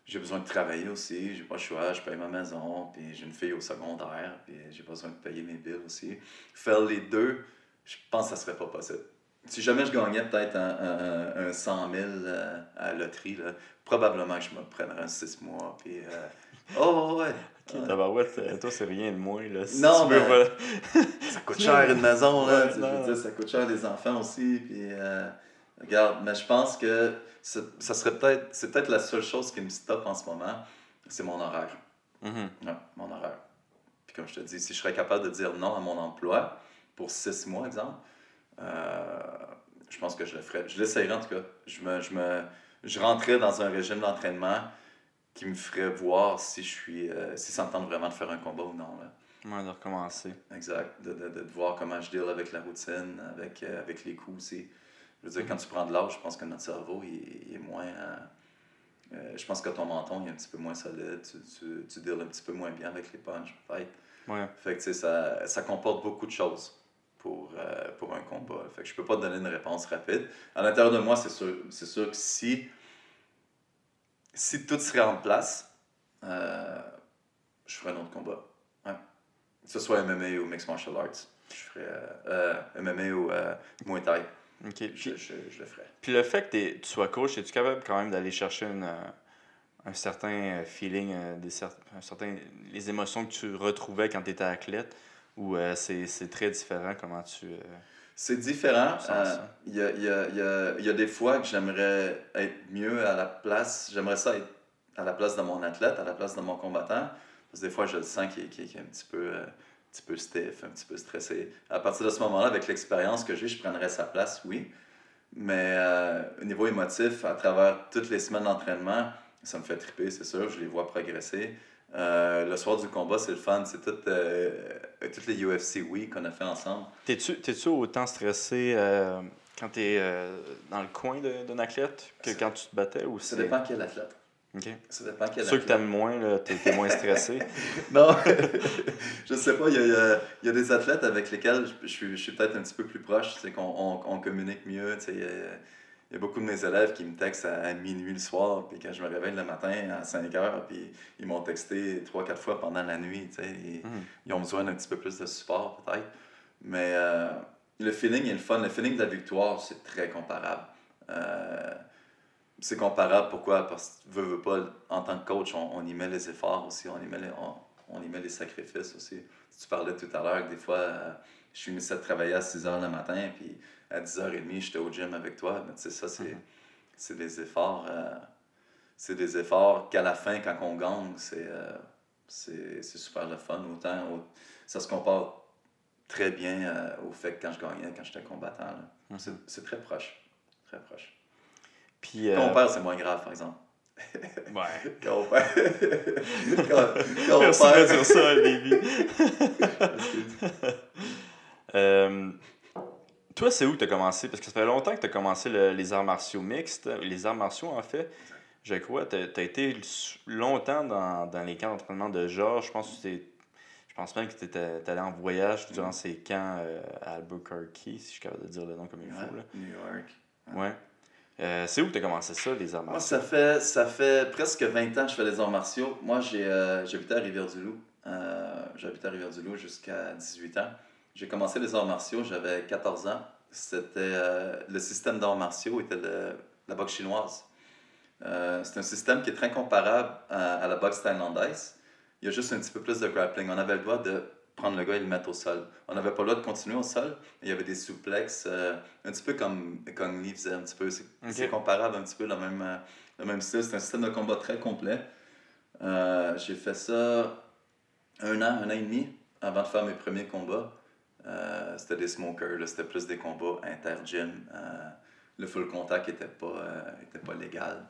J'ai besoin de travailler aussi, j'ai pas le choix, je paye ma maison, puis j'ai une fille au secondaire, puis j'ai besoin de payer mes billes aussi. Faire les deux, je pense que ça serait pas possible. Si jamais je gagnais peut-être un, un, un 100 000 euh, à la loterie, là, probablement que je me prendrais un 6 mois, puis... euh, oh ouais, Ok, tabarouette, euh, toi, c'est rien de moins, là. Si Non, veux, mais- voilà. Ça coûte cher une maison, là. Ouais, je veux dire, ça coûte cher des enfants aussi. Puis, euh, regarde, mais je pense que c'est- ça serait peut-être, c'est peut-être la seule chose qui me stoppe en ce moment, c'est mon horaire. Ouais, mon horaire. Puis comme je te dis, si je serais capable de dire non à mon emploi pour six mois, exemple, euh, je pense que je le ferais. Je l'essayerais en tout cas. Je, me, je, me, je rentrais dans un régime d'entraînement qui me ferait voir si je suis euh, si ça me tente vraiment de faire un combat ou non. Là. Ouais, de recommencer. Exact. De, de, de voir comment je deal avec la routine, avec, euh, avec les coups aussi. Je veux dire, quand tu prends de l'âge, je pense que notre cerveau il, il est moins. euh, euh, je pense que ton menton il est un petit peu moins solide. Tu, tu, tu deals un petit peu moins bien avec les punches, peut-être. Ouais. Fait que tu sais, ça, ça comporte beaucoup de choses pour, euh, pour un combat. Fait que je peux pas te donner une réponse rapide. À l'intérieur de moi, c'est sûr, c'est sûr que si, si tout serait en place, euh, je ferais un autre combat. Ouais. Que ce soit MMA ou Mixed Martial Arts. Je ferais MMA ou Muay Thai. Ok. Je, Puis, je, je le ferais. puis le fait que t'es- tu sois coach, es-tu capable quand même d'aller chercher une, euh, un certain euh, feeling, euh, des cer- un certain, les émotions que tu retrouvais quand tu étais athlète? Ou euh, c'est très différent comment tu. euh, C'est différent. Euh. Il y, a, y, a, y, a, il y a des fois que j'aimerais être mieux à la place. J'aimerais ça être à la place de mon athlète, à la place de mon combattant. Parce que des fois, je le sens qu'il est, est un petit peu, petit peu stiff, un petit peu stressé. À partir de ce moment-là, avec l'expérience que j'ai, je prendrais sa place, oui. Mais euh, au niveau émotif, à travers toutes les semaines d'entraînement, ça me fait triper, c'est sûr. Je les vois progresser. Euh, le soir du combat, c'est le fun. C'est tout, euh, toutes les UFC Week qu'on a fait ensemble. T'es-tu autant stressé quand tu es dans le coin d'un athlète que quand tu te battais ou Ça dépend quel athlète. Ok. Ça dépend quel Ceux que t'aimes moins, là, t'es t'es moins stressé. Non, je sais pas, il y a, il y a- des athlètes avec lesquels je, je suis, je suis peut-être un petit peu plus proche, c'est qu'on on, on communique mieux. Il y, a, il y a beaucoup de mes élèves qui me textent à, minuit le soir, puis quand je me réveille le matin à 5 heures, puis ils m'ont texté 3-4 fois pendant la nuit. et Mhm. Ils ont besoin d'un petit peu plus de support, peut-être. Mais euh, le feeling est le fun. Le feeling de la victoire, c'est très comparable. Euh, c'est comparable, pourquoi? Parce que, veux, veux pas, en tant que coach, on, on y met les efforts aussi, on y met les, on, on y met les sacrifices aussi. Tu parlais tout à l'heure que des fois, euh, je suis mis à travailler à 6 h le matin, puis à 10h30, j'étais au gym avec toi. Mais tu sais, ça, c'est Mhm. c'est des efforts. euh, c'est des efforts qu'à la fin, quand on gagne, c'est euh, c'est super le fun. Autant, au- ça se compare très bien au fait que quand je gagnais, quand j'étais combattant. Mhm. C'est- C'est très proche. Très proche. Puis. Quand euh, on perd, c'est moins grave, par exemple. Ouais. Quand on perd. quand, quand on Merci de perd. dire ça, Lévi. Euh, toi, c'est où que tu as commencé? Parce que ça fait longtemps que tu as commencé le- les arts martiaux mixtes. Les arts martiaux, en fait, je crois, tu as, été longtemps dans, dans les camps d'entraînement de Georges. Je pense que je pense même que tu étais allé en voyage durant ces camps euh, à Albuquerque, si je suis capable de dire le nom comme il faut. Là. Ouais, New York. Ouais. Euh, c'est où que tu as commencé ça, les arts Moi, martiaux? ça fait, ça fait presque 20 ans que je fais les arts martiaux. Moi, j'ai euh, j'habitais à Rivière-du-Loup. Euh, j'habitais à Rivière-du-Loup jusqu'à 18 ans. J'ai commencé les arts martiaux, j'avais 14 ans. C'était le système d'arts martiaux était le- la boxe chinoise. C'est un système qui est très comparable à, à la boxe thaïlandaise. Il y a juste un petit peu plus de grappling. On avait le droit de prendre le gars et le mettre au sol. On n'avait pas le droit de continuer au sol. Il y avait des souplexes, euh, un petit peu comme Kong Lee faisait un petit peu. C'est comparable un petit peu, le même, euh, le même style. C'est un système de combat très complet. Euh, J'ai fait ça un an, un an et demi avant de faire mes premiers combats. C'était des smokers, c'était plus des combats inter-gym. Le full contact n'était pas, était pas légal.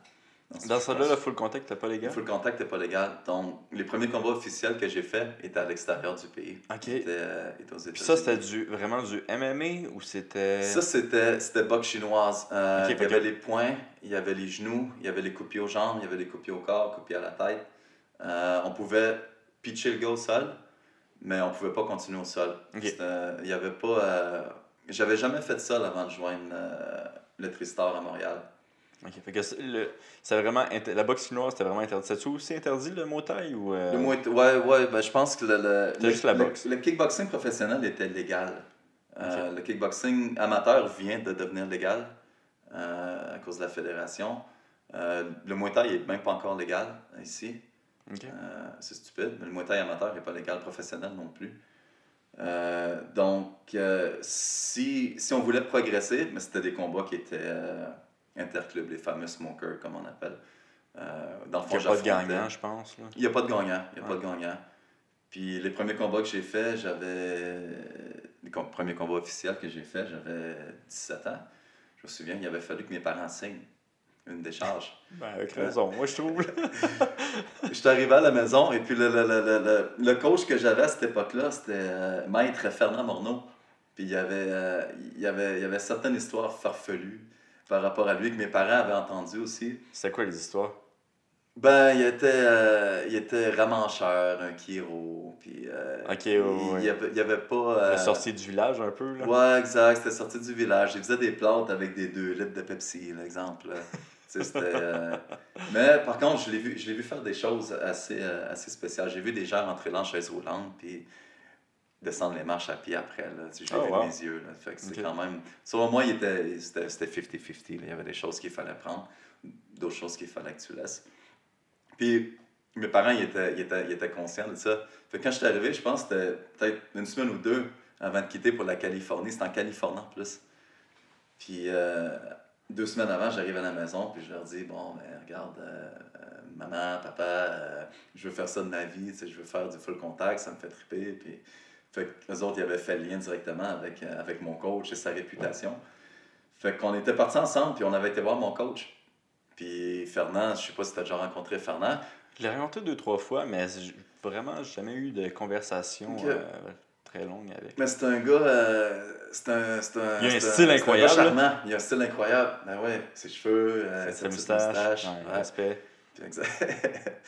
Dans pense- le full contact, t'as pas gars? le full contact n'était pas légal. Donc, les premiers combats officiels que j'ai faits étaient à l'extérieur du pays. Ok. Étaient, euh, Puis ça, c'était du, vraiment du MMA ou c'était. Ça, c'était, c'était boxe chinoise. Euh, il y avait les poings, il y avait les genoux, il y avait les coupiers aux jambes, il y avait les coupiers au corps, coupiers à la tête. Euh, on pouvait pitcher le gars au sol, mais on pouvait pas continuer au sol. Ok. C'était- Il y avait pas... euh, J'avais jamais fait ça avant de joindre euh, le Tristar à Montréal. Ok, fait que le, vraiment inter- la boxe chinoise, c'était vraiment interdit. C'est-tu aussi interdit le Muay Thai ou. euh, Le Muay- ouais, ouais, ben, je pense que le, le, le- juste la le- boxe. le kickboxing professionnel était légal. Euh, Le kickboxing amateur vient de devenir légal euh, à cause de la fédération. Euh, le Muay Thai n'est même pas encore légal ici. C'est stupide, mais le Muay Thai amateur n'est pas légal professionnel non plus. Donc, si, si on voulait progresser, mais c'était des combats qui étaient interclubs, les fameux smokers, comme on appelle. Euh, dans le Il fond, n'y a pas de gagnant, je pense. Là. Il n'y a pas de gagnant. Il y a Ouais. pas de gagnant. Puis les premiers combats que j'ai faits, j'avais. Les com- premiers combats officiels que j'ai faits, j'avais 17 ans. Je me souviens, il avait fallu que mes parents signent une décharge. Ben, avec Ouais. raison, moi, je trouve. Je suis arrivé à la maison et puis le, le, le, le, le- le coach que j'avais à cette époque-là, c'était euh, Maître Fernand Morneau. Puis il y, avait, euh, il, y avait, il y avait certaines histoires farfelues par rapport à lui que mes parents avaient entendues aussi. C'était quoi les histoires? Ben, il était, euh, il était ramancheur, un Kiro, puis euh, Ok, ouais, il, ouais. il y avait, pas... euh, La sortie du village, un peu. Là. Ouais, exact, c'était sorti du village. Il faisait des plâtres avec des 2 litres de Pepsi, l'exemple. Mais par contre, je l'ai vu, je vu faire des choses assez, assez spéciales. J'ai vu des gens rentrer là en chaise roulante, puis descendre les marches à pied après. Là. Je l'ai Oh, vu wow. de mes yeux. Là. Fait que c'est quand même... Selon moi, était, c'était, c'était 50-50. là. Il y avait des choses qu'il fallait prendre, d'autres choses qu'il fallait que tu laisses. Puis mes parents, ils étaient, ils étaient, ils étaient conscients de ça. Fait que quand je suis arrivé, je pense que c'était peut-être une semaine ou deux avant de quitter pour la Californie. C'était en Californie en plus. Puis euh, deux semaines avant, j'arrive à la maison, puis je leur dis Bon, ben, regarde, euh, euh, maman, papa, euh, je veux faire ça de ma vie, je veux faire du full contact, ça me fait triper. Puis, fait que eux autres, ils avaient fait le lien directement avec, euh, avec mon coach et sa réputation. Fait qu'on était partis ensemble, puis on avait été voir mon coach. Puis Fernand, je sais pas si tu as déjà rencontré Fernand. Je l'ai rencontré deux, trois fois, mais vraiment, j'ai jamais eu de conversation euh, très longue avec. Mais c'est un gars. euh, c'est un, un, Il a un style incroyable, gars charmant. Il a un style incroyable. Ben ouais, ses cheveux, euh, Sa moustache, moustache. ouais, ouais. respect. Puis, exact.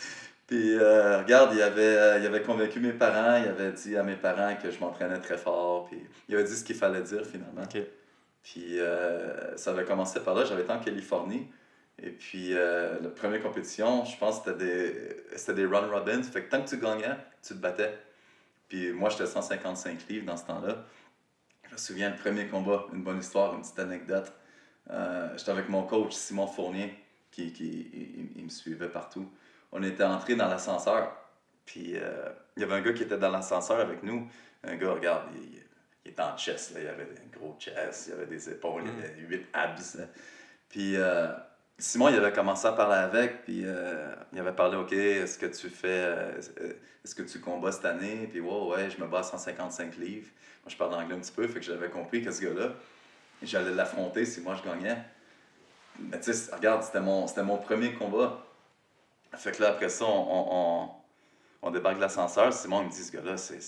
Puis euh, regarde, il avait, euh, il avait convaincu mes parents, il avait dit à mes parents que je m'entraînais très fort, puis il avait dit ce qu'il fallait dire finalement. Puis euh, ça avait commencé par là, j'avais été en Californie. Et puis euh, la première compétition, je pense que c'était des, c'était des run robins. Fait que tant que tu gagnais, tu te battais. Puis moi, j'étais 155 livres dans ce temps-là. Je me souviens, le premier combat, une bonne histoire, une petite anecdote. J'étais avec mon coach Simon Fournier, qui, qui il, il me suivait partout. On était entré dans l'ascenseur. Puis euh, il y avait un gars qui était dans l'ascenseur avec nous. Un gars, regarde, il, était en chest, là. il avait un gros chest, il avait des épaules, il avait huit abs. Puis euh, Simon, il avait commencé à parler avec, puis euh, il avait parlé, OK, est-ce que tu fais, est-ce que tu combats cette année? Puis ouais, ouais, je me bats à 155 livres. Moi, je parle anglais un petit peu, fait que j'avais compris que ce gars-là, j'allais l'affronter si moi je gagnais. Mais tu sais, regarde, c'était mon premier combat. Fait que là, après ça, on, on, on, on débarque de l'ascenseur. Simon il me dit, ce gars-là, c'est,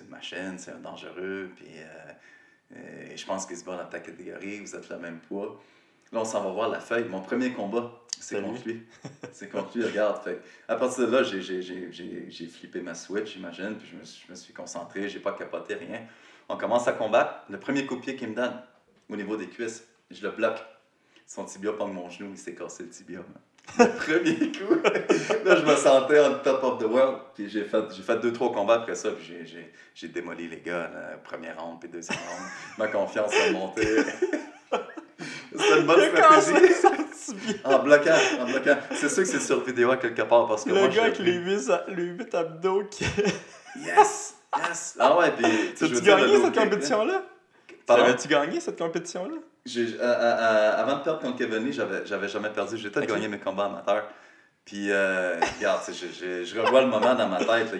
une machine, c'est un dangereux, puis euh, euh, je pense qu'il se bat dans ta catégorie, vous êtes le même poids. Là, on s'en va voir la feuille. Mon premier combat, c'est contre lui. C'est contre lui, regarde. Fait, à partir de là, j'ai, flippé ma switch, j'imagine, puis je me, suis- je me suis concentré, j'ai pas capoté rien. On commence à combattre. Le premier coup de pied qu'il me donne, au niveau des cuisses, je le bloque. Son tibia pogne mon genou, il s'est cassé le tibia. Le premier coup, là, je me sentais on top of the world. Puis j'ai fait, j'ai fait deux, trois combats après ça, puis j'ai, j'ai, j'ai démoli les gars, la première ronde, puis deuxième ronde. Ma confiance a monté. C'était une bonne stratégie. En bloquant, en bloquant. C'est sûr que c'est sur vidéo à quelque part parce que Le moi, gars avec les 8, les huit abdos qui. Yes! Yes! Ah ouais, puis... T'as-tu gagné cette compétition-là? Pardon? Avais-tu gagné cette compétition-là? À- à- à- avant de perdre contre Kevin Lee, j'avais, j'avais jamais perdu. J'ai peut-être gagné mes combats amateurs. Puis, euh, regarde, je, je, je revois le moment dans ma tête.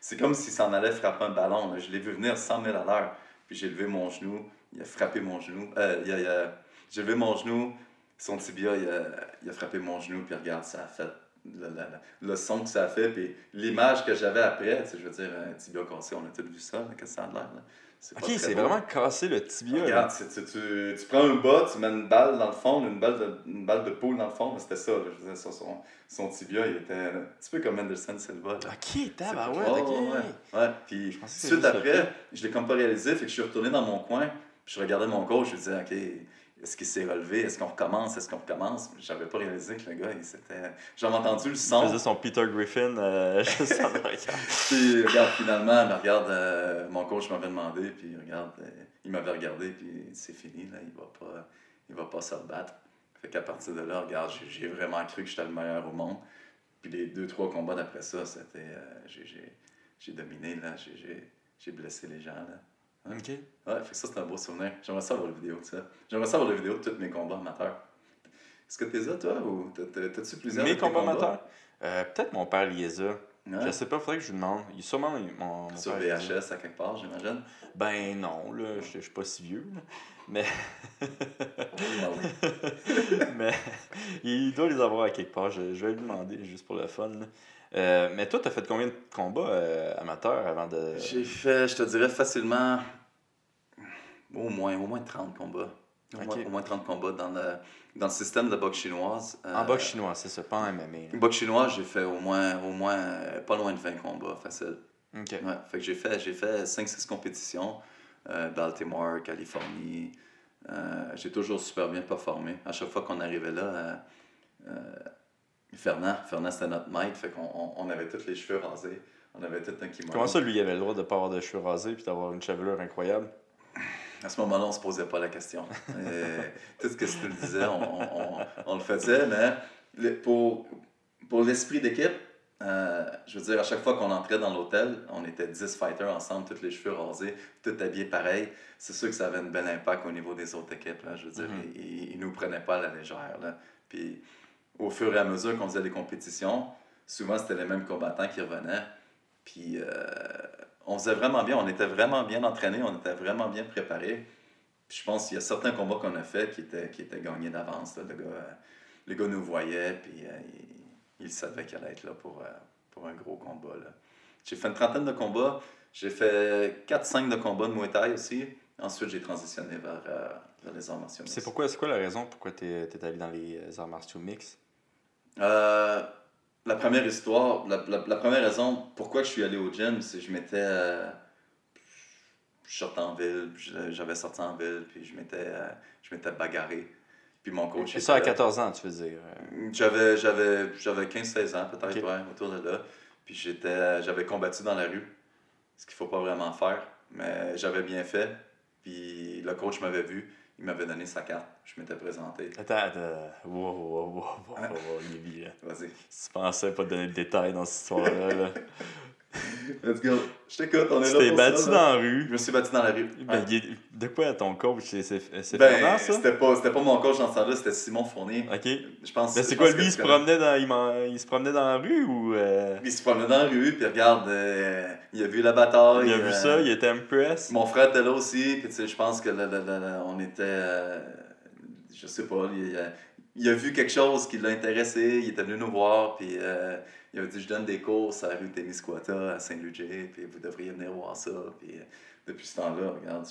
c'est comme s'il s'en allait frapper un ballon. là. Je l'ai vu venir 100 000 à l'heure. Puis j'ai levé mon genou. Il a frappé mon genou. Euh, il a- il a- j'ai levé mon genou. Son tibia, il a, il a frappé mon genou. Puis regarde, ça a fait le, le- le son que ça a fait. Puis l'image que j'avais après, je veux dire, un tibia cassé, on a tous vu ça. Qu'est-ce que ça a l'air? là? Ok, c'est vraiment cassé le tibia. Regarde, tu, tu, tu, tu prends un bas, tu mets une balle dans le fond, une balle de, une balle de poule dans le fond, mais c'était ça, là, je veux dire, ça, son, son tibia, il était un petit peu comme Anderson Silva. Là. Ok, tabarouette, Ouais, ok. ouais, ouais. Puis Je pensais que suite après, je l'ai comme pas réalisé, fait que je suis retourné dans mon coin, puis je regardais mon coach, je me disais, OK, est-ce qu'il s'est relevé, est-ce qu'on recommence, est-ce qu'on recommence? J'avais pas réalisé que le gars, il s'était... J'avais entendu le Il son. faisait son Peter Griffin euh, juste en arrière. Puis regarde, finalement, regarde, euh, mon coach m'avait demandé, puis regarde, euh, il m'avait regardé, puis c'est fini, là, il va pas, il va pas se rebattre. Fait qu'à partir de là, regarde, j'ai- vraiment cru que j'étais le meilleur au monde. Puis les deux, trois combats d'après ça, c'était. euh, j'ai- j'ai j'ai dominé, là. J'ai- J'ai j'ai blessé les gens, là. Ok. Ouais, fait que ça, c'est un beau souvenir. J'aimerais savoir la vidéo de ça. J'aimerais savoir la vidéo de tous mes combats amateurs. Est-ce que t'es là, toi, ou t'as- t'as- t'as-tu plusieurs Mes combats amateurs? Euh, Peut-être mon père a. Ouais. Je sais pas, faudrait que je lui demande. Il est sûrement mon, mon Sur père. VHS à quelque part, j'imagine? Ben non, là, je suis pas si vieux. là. Mais, Ah mais il doit les avoir à quelque part. Je, je vais lui demander juste pour le fun. là. Euh, mais toi, t'as fait combien de combats euh, amateurs avant de. J'ai fait, je te dirais facilement, au moins, au moins 30 combats. Au, moins, au moins 30 combats dans le, dans le système de boxe chinoise. En Euh, boxe chinois, c'est ça, pas en MMA. là. Boxe chinoise, j'ai fait au moins, au moins pas loin de 20 combats, facile. Ok. Ouais, fait que j'ai fait, j'ai fait 5-6 compétitions. Baltimore, Californie. J'ai toujours super bien performé. À chaque fois qu'on arrivait là, Fernand, Fernand c'était notre maître, fait qu'on on, avait tous les cheveux rasés. On avait tout un kimono. Comment ça, lui, il avait le droit de pas avoir de cheveux rasés puis d'avoir une chevelure incroyable? À ce moment-là, on se posait pas la question. Tout ce que tu le disais, on, on- on- le faisait, mais pour, pour l'esprit d'équipe, euh, je veux dire, à chaque fois qu'on entrait dans l'hôtel, on était 10 fighters ensemble, tous les cheveux rasés, tout habillés pareil. C'est sûr que ça avait un bel impact au niveau des autres équipes. Là, je veux dire, Mhm. ils, ils nous prenaient pas à la légère. Là. Puis au fur et à mesure qu'on faisait des compétitions, souvent c'était les mêmes combattants qui revenaient. Puis euh, on faisait vraiment bien, on était vraiment bien entraînés, on était vraiment bien préparés. Puis je pense qu'il y a certains combats qu'on a fait qui étaient, qui étaient gagnés d'avance. Le gars, euh, le gars nous voyait, puis euh, il, il savait qu'il allait être là pour, euh, pour un gros combat. J'ai fait une trentaine de combats. J'ai fait 4-5 de combats de Muay Thai aussi. Ensuite, j'ai transitionné vers, vers les arts martiaux. C'est mixtes. pourquoi, c'est quoi la raison pourquoi t'es es allé dans les arts martiaux mix Euh, la première histoire, la, la- la première raison pourquoi je suis allé au gym, c'est que je m'étais. euh, je sortais en ville, j'avais sorti en ville, puis je m'étais euh, je m'étais bagarré. Puis mon coach. Et ça à était là. 14 ans, tu veux dire euh, J'avais, j'avais, j'avais 15-16 ans, peut-être, ouais, autour de là. Puis j'étais, j'avais combattu dans la rue, ce qu'il faut pas vraiment faire. Mais j'avais bien fait. Puis le coach m'avait vu, il m'avait donné sa carte. Je m'étais présenté. Attends, attends. Wow, wow, wow, wow, là. Vas-y. Tu pensais pas te donner de détails dans cette histoire-là. Là. Let's go. Je t'écoute, on est tu là t'es battu ça, dans là. la Je rue. me suis battu dans la rue. Ben, De quoi ton coach C'est Ben, Fernand, ça? c'était pas, mon coach dans ce temps-là, c'était Simon Fournier. Ok. Je pense. Mais je c'est quoi, lui, il se, promenait dans, il, il se promenait dans la rue ou. euh, Il se promenait dans la rue, puis regarde, euh, il a vu la bataille. il a vu euh, ça, il était impressed. Mon frère était là aussi, puis tu sais, je pense que là, là, on était. je sais pas, il a, il a vu quelque chose qui l'a intéressé, il était venu nous voir, puis il avait dit Je donne des courses à la rue Témiscouata, à Saint-Ludger, puis vous devriez venir voir ça. Puis euh, depuis ce temps-là, regarde,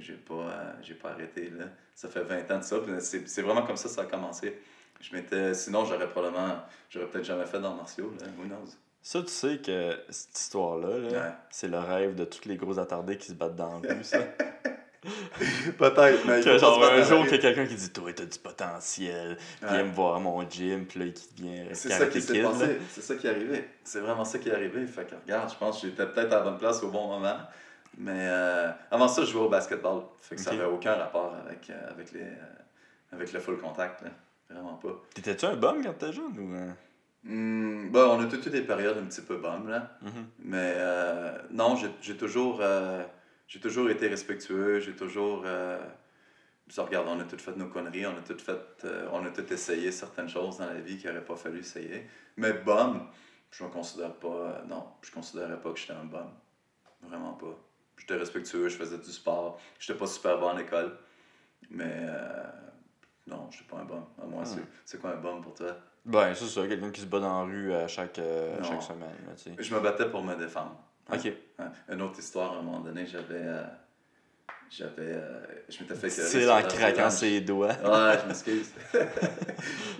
j'ai- pas, euh, j'ai pas arrêté. Là. Ça fait 20 ans de ça, puis c'est c'est vraiment comme ça que ça a commencé. Je m'étais, sinon, j'aurais probablement, j'aurais peut-être jamais fait dans martiaux, là, who knows? Ça, tu sais que cette histoire-là, là, Ouais. c'est le rêve de tous les gros attardés qui se battent dans la rue, ça. Peut-être, mais que genre un jour, qu'il y a quelqu'un qui dit Toi, t'as du potentiel, Ouais. viens me voir à mon gym, puis là, qui devient C'est ça qui s'est passé. C'est ça qui est arrivé. C'est vraiment ça qui est arrivé. Fait que regarde, je pense que j'étais peut-être à la bonne place au bon moment. Mais euh, avant ça, je jouais au basketball. Fait que ça n'avait aucun rapport avec, euh, avec, les, euh, avec le full contact. Là. Vraiment pas. T'étais-tu un bum quand t'étais jeune ou. bah, on a toutes eu des périodes un petit peu bonnes. Là. Mhm. Mais non, j'ai toujours, j'ai toujours été respectueux. J'ai toujours. Euh, ça, regarde, on a toutes fait nos conneries. On a toutes fait, euh, on a tout essayé certaines choses dans la vie qu'il n'aurait pas fallu essayer. Mais bum, je me considère pas. euh, non, je considérais pas que j'étais un bum. Vraiment pas. J'étais respectueux, je faisais du sport. J'étais pas super bon à l'école. Mais euh, non, je suis pas un bum. À moi, c'est- Hmm. c'est quoi un bum pour toi? Ben, c'est ça, quelqu'un qui se bat dans la rue à chaque, à chaque semaine, là. Je me battais pour me défendre. Ok. Une autre histoire, à un moment donné, j'avais. euh, j'avais. euh, je m'étais fait C'est en craquant ses doigts. Ouais, je m'excuse.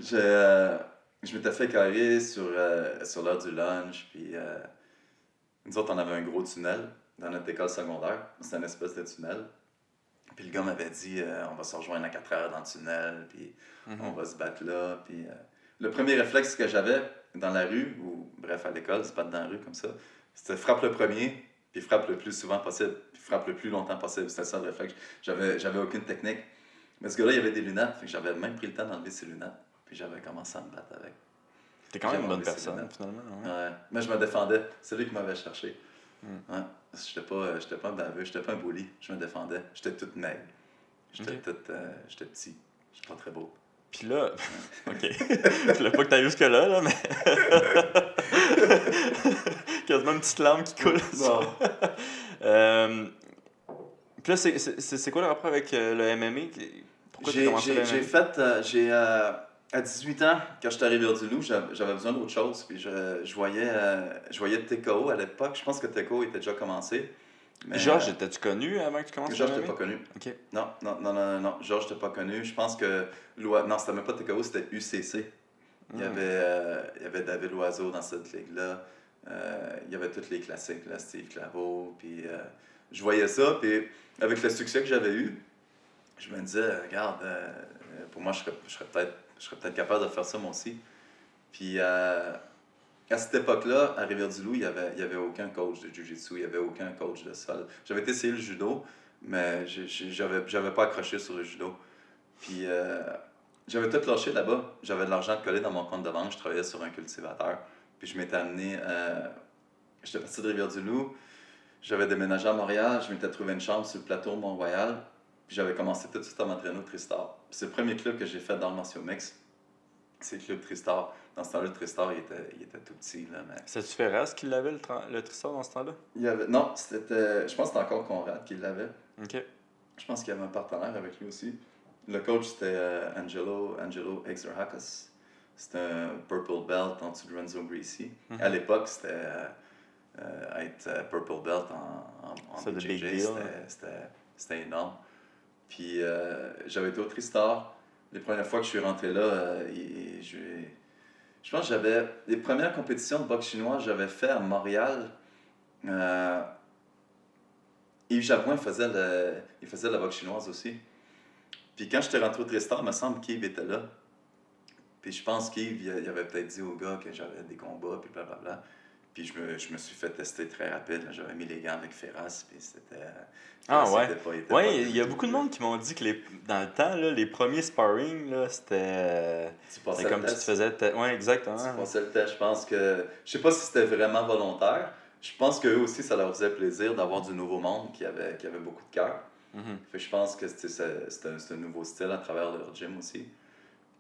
je euh, je m'étais fait carrer sur, sur l'heure du lunch, puis nous autres, on avait un gros tunnel dans notre école secondaire. C'était une espèce de tunnel. Puis le gars m'avait dit on va se rejoindre à 4 heures dans le tunnel, puis Mhm. on va se battre là. Puis, le premier réflexe que j'avais dans la rue, ou bref à l'école, se battre dans la rue comme ça, c'était frappe le premier, puis frappe le plus souvent possible, puis frappe le plus longtemps possible. C'était ça le réflexe. J'avais, j'avais aucune technique. Mais ce gars-là, il avait des lunettes, fait que j'avais même pris le temps d'enlever ses lunettes, puis j'avais commencé à me battre avec. T'es quand même une bonne personne, finalement. ouais. Ouais. Mais je me défendais. C'est lui qui m'avait cherché. Hmm. Ouais. J'étais pas, j'étais pas un baveux, j'étais pas un bully. Je me défendais. J'étais toute maigre. J'étais Ok. toute, euh, j'étais petit. J'étais pas très beau. Puis là, ok. Je voulais pas que t'ailles jusque-là, là, mais. Quasiment une petite larme qui coule. Non. Euh, Puis là, c'est- quoi le rapport avec euh, le MMA Pourquoi tu commencé j'ai- fait, euh, j'ai, euh, à 18 ans, quand j'étais arrivé du loup j'avais j'avais besoin d'autre chose. Puis je, je voyais, euh, je voyais TKO à l'époque. Je pense que TKO était déjà commencé. Mais, Georges, euh, étais-tu connu avant que tu commences Georges, t'es pas connu. Ok. Non, non, non, non, non. Georges, t'es pas connu. Je pense que. Non, c'était même pas TKO, c'était UCC. Il y, Hmm. avait, euh, il y avait David Loiseau dans cette ligue-là. Euh, il y avait tous les classiques, là, Steve Claveau. Puis je voyais ça. Puis avec le succès que j'avais eu, je me disais, regarde, pour moi, je serais, je serais peut-être peut-être capable de faire ça moi aussi. Puis euh, à cette époque-là, à Rivière-du-Loup, il n'y avait, avait aucun coach de Jiu-Jitsu, il n'y avait aucun coach de sol. J'avais été essayer le judo, mais j'avais pas accroché sur le judo. Puis euh, j'avais tout lâché là-bas. J'avais de l'argent collé dans mon compte de banque. Je travaillais sur un cultivateur. Puis je m'étais amené. euh, J'étais parti de Rivière-du-Loup. J'avais déménagé à Montréal. Je m'étais trouvé une chambre sur le plateau Mont-Royal. Puis j'avais commencé tout de suite à m'entraîner au Tristar. C'est le premier club que j'ai fait dans le Martial Mix. C'est le club Tristar. Dans ce temps-là, le Tristar, il était, il était tout petit. Là, mais... C'est-tu Ferraz qui l'avait, le, le Tristar, dans ce temps-là? Il y avait... Non, c'était... je pense que c'était encore Conrad qui l'avait. Ok. Je pense qu'il y avait un partenaire avec lui aussi. Le coach, c'était euh, Angelo, Angelo. C'était un purple belt en dessous de Renzo Greasy. Mhm. À l'époque, c'était euh, euh, être euh, purple belt en, en, en BJJ, hein. c'était- C'était énorme. Puis euh, j'avais été au Tristar. Les premières fois que je suis rentré là, euh, je, je pense que j'avais... Les premières compétitions de boxe chinois, j'avais fait à Montréal. Euh, Yves Jabouin faisait, il faisait la boxe chinoise aussi. Puis quand j'étais rentré au Tristar, il me semble qu'Yves était là. Puis je pense qu'Yves, il, avait peut-être dit au gars que j'avais des combats, puis blablabla. Puis je me, je me suis fait tester très rapide. J'avais mis les gants avec Ferras, puis c'était... Ah, ouais. pas- il Ouais, il y a beaucoup de monde qui m'ont dit que les, dans le temps, là, les premiers sparring, c'était. C'était comme le tu faisais. te- Ouais, exactement. Tu passais le test. Je pense que... Je sais pas si c'était vraiment volontaire. Je pense qu'eux aussi, ça leur faisait plaisir d'avoir du nouveau monde qui avait, qui avait beaucoup de cœur. Mhm. Que je pense que c'était c'est- un, un nouveau style à travers leur gym aussi.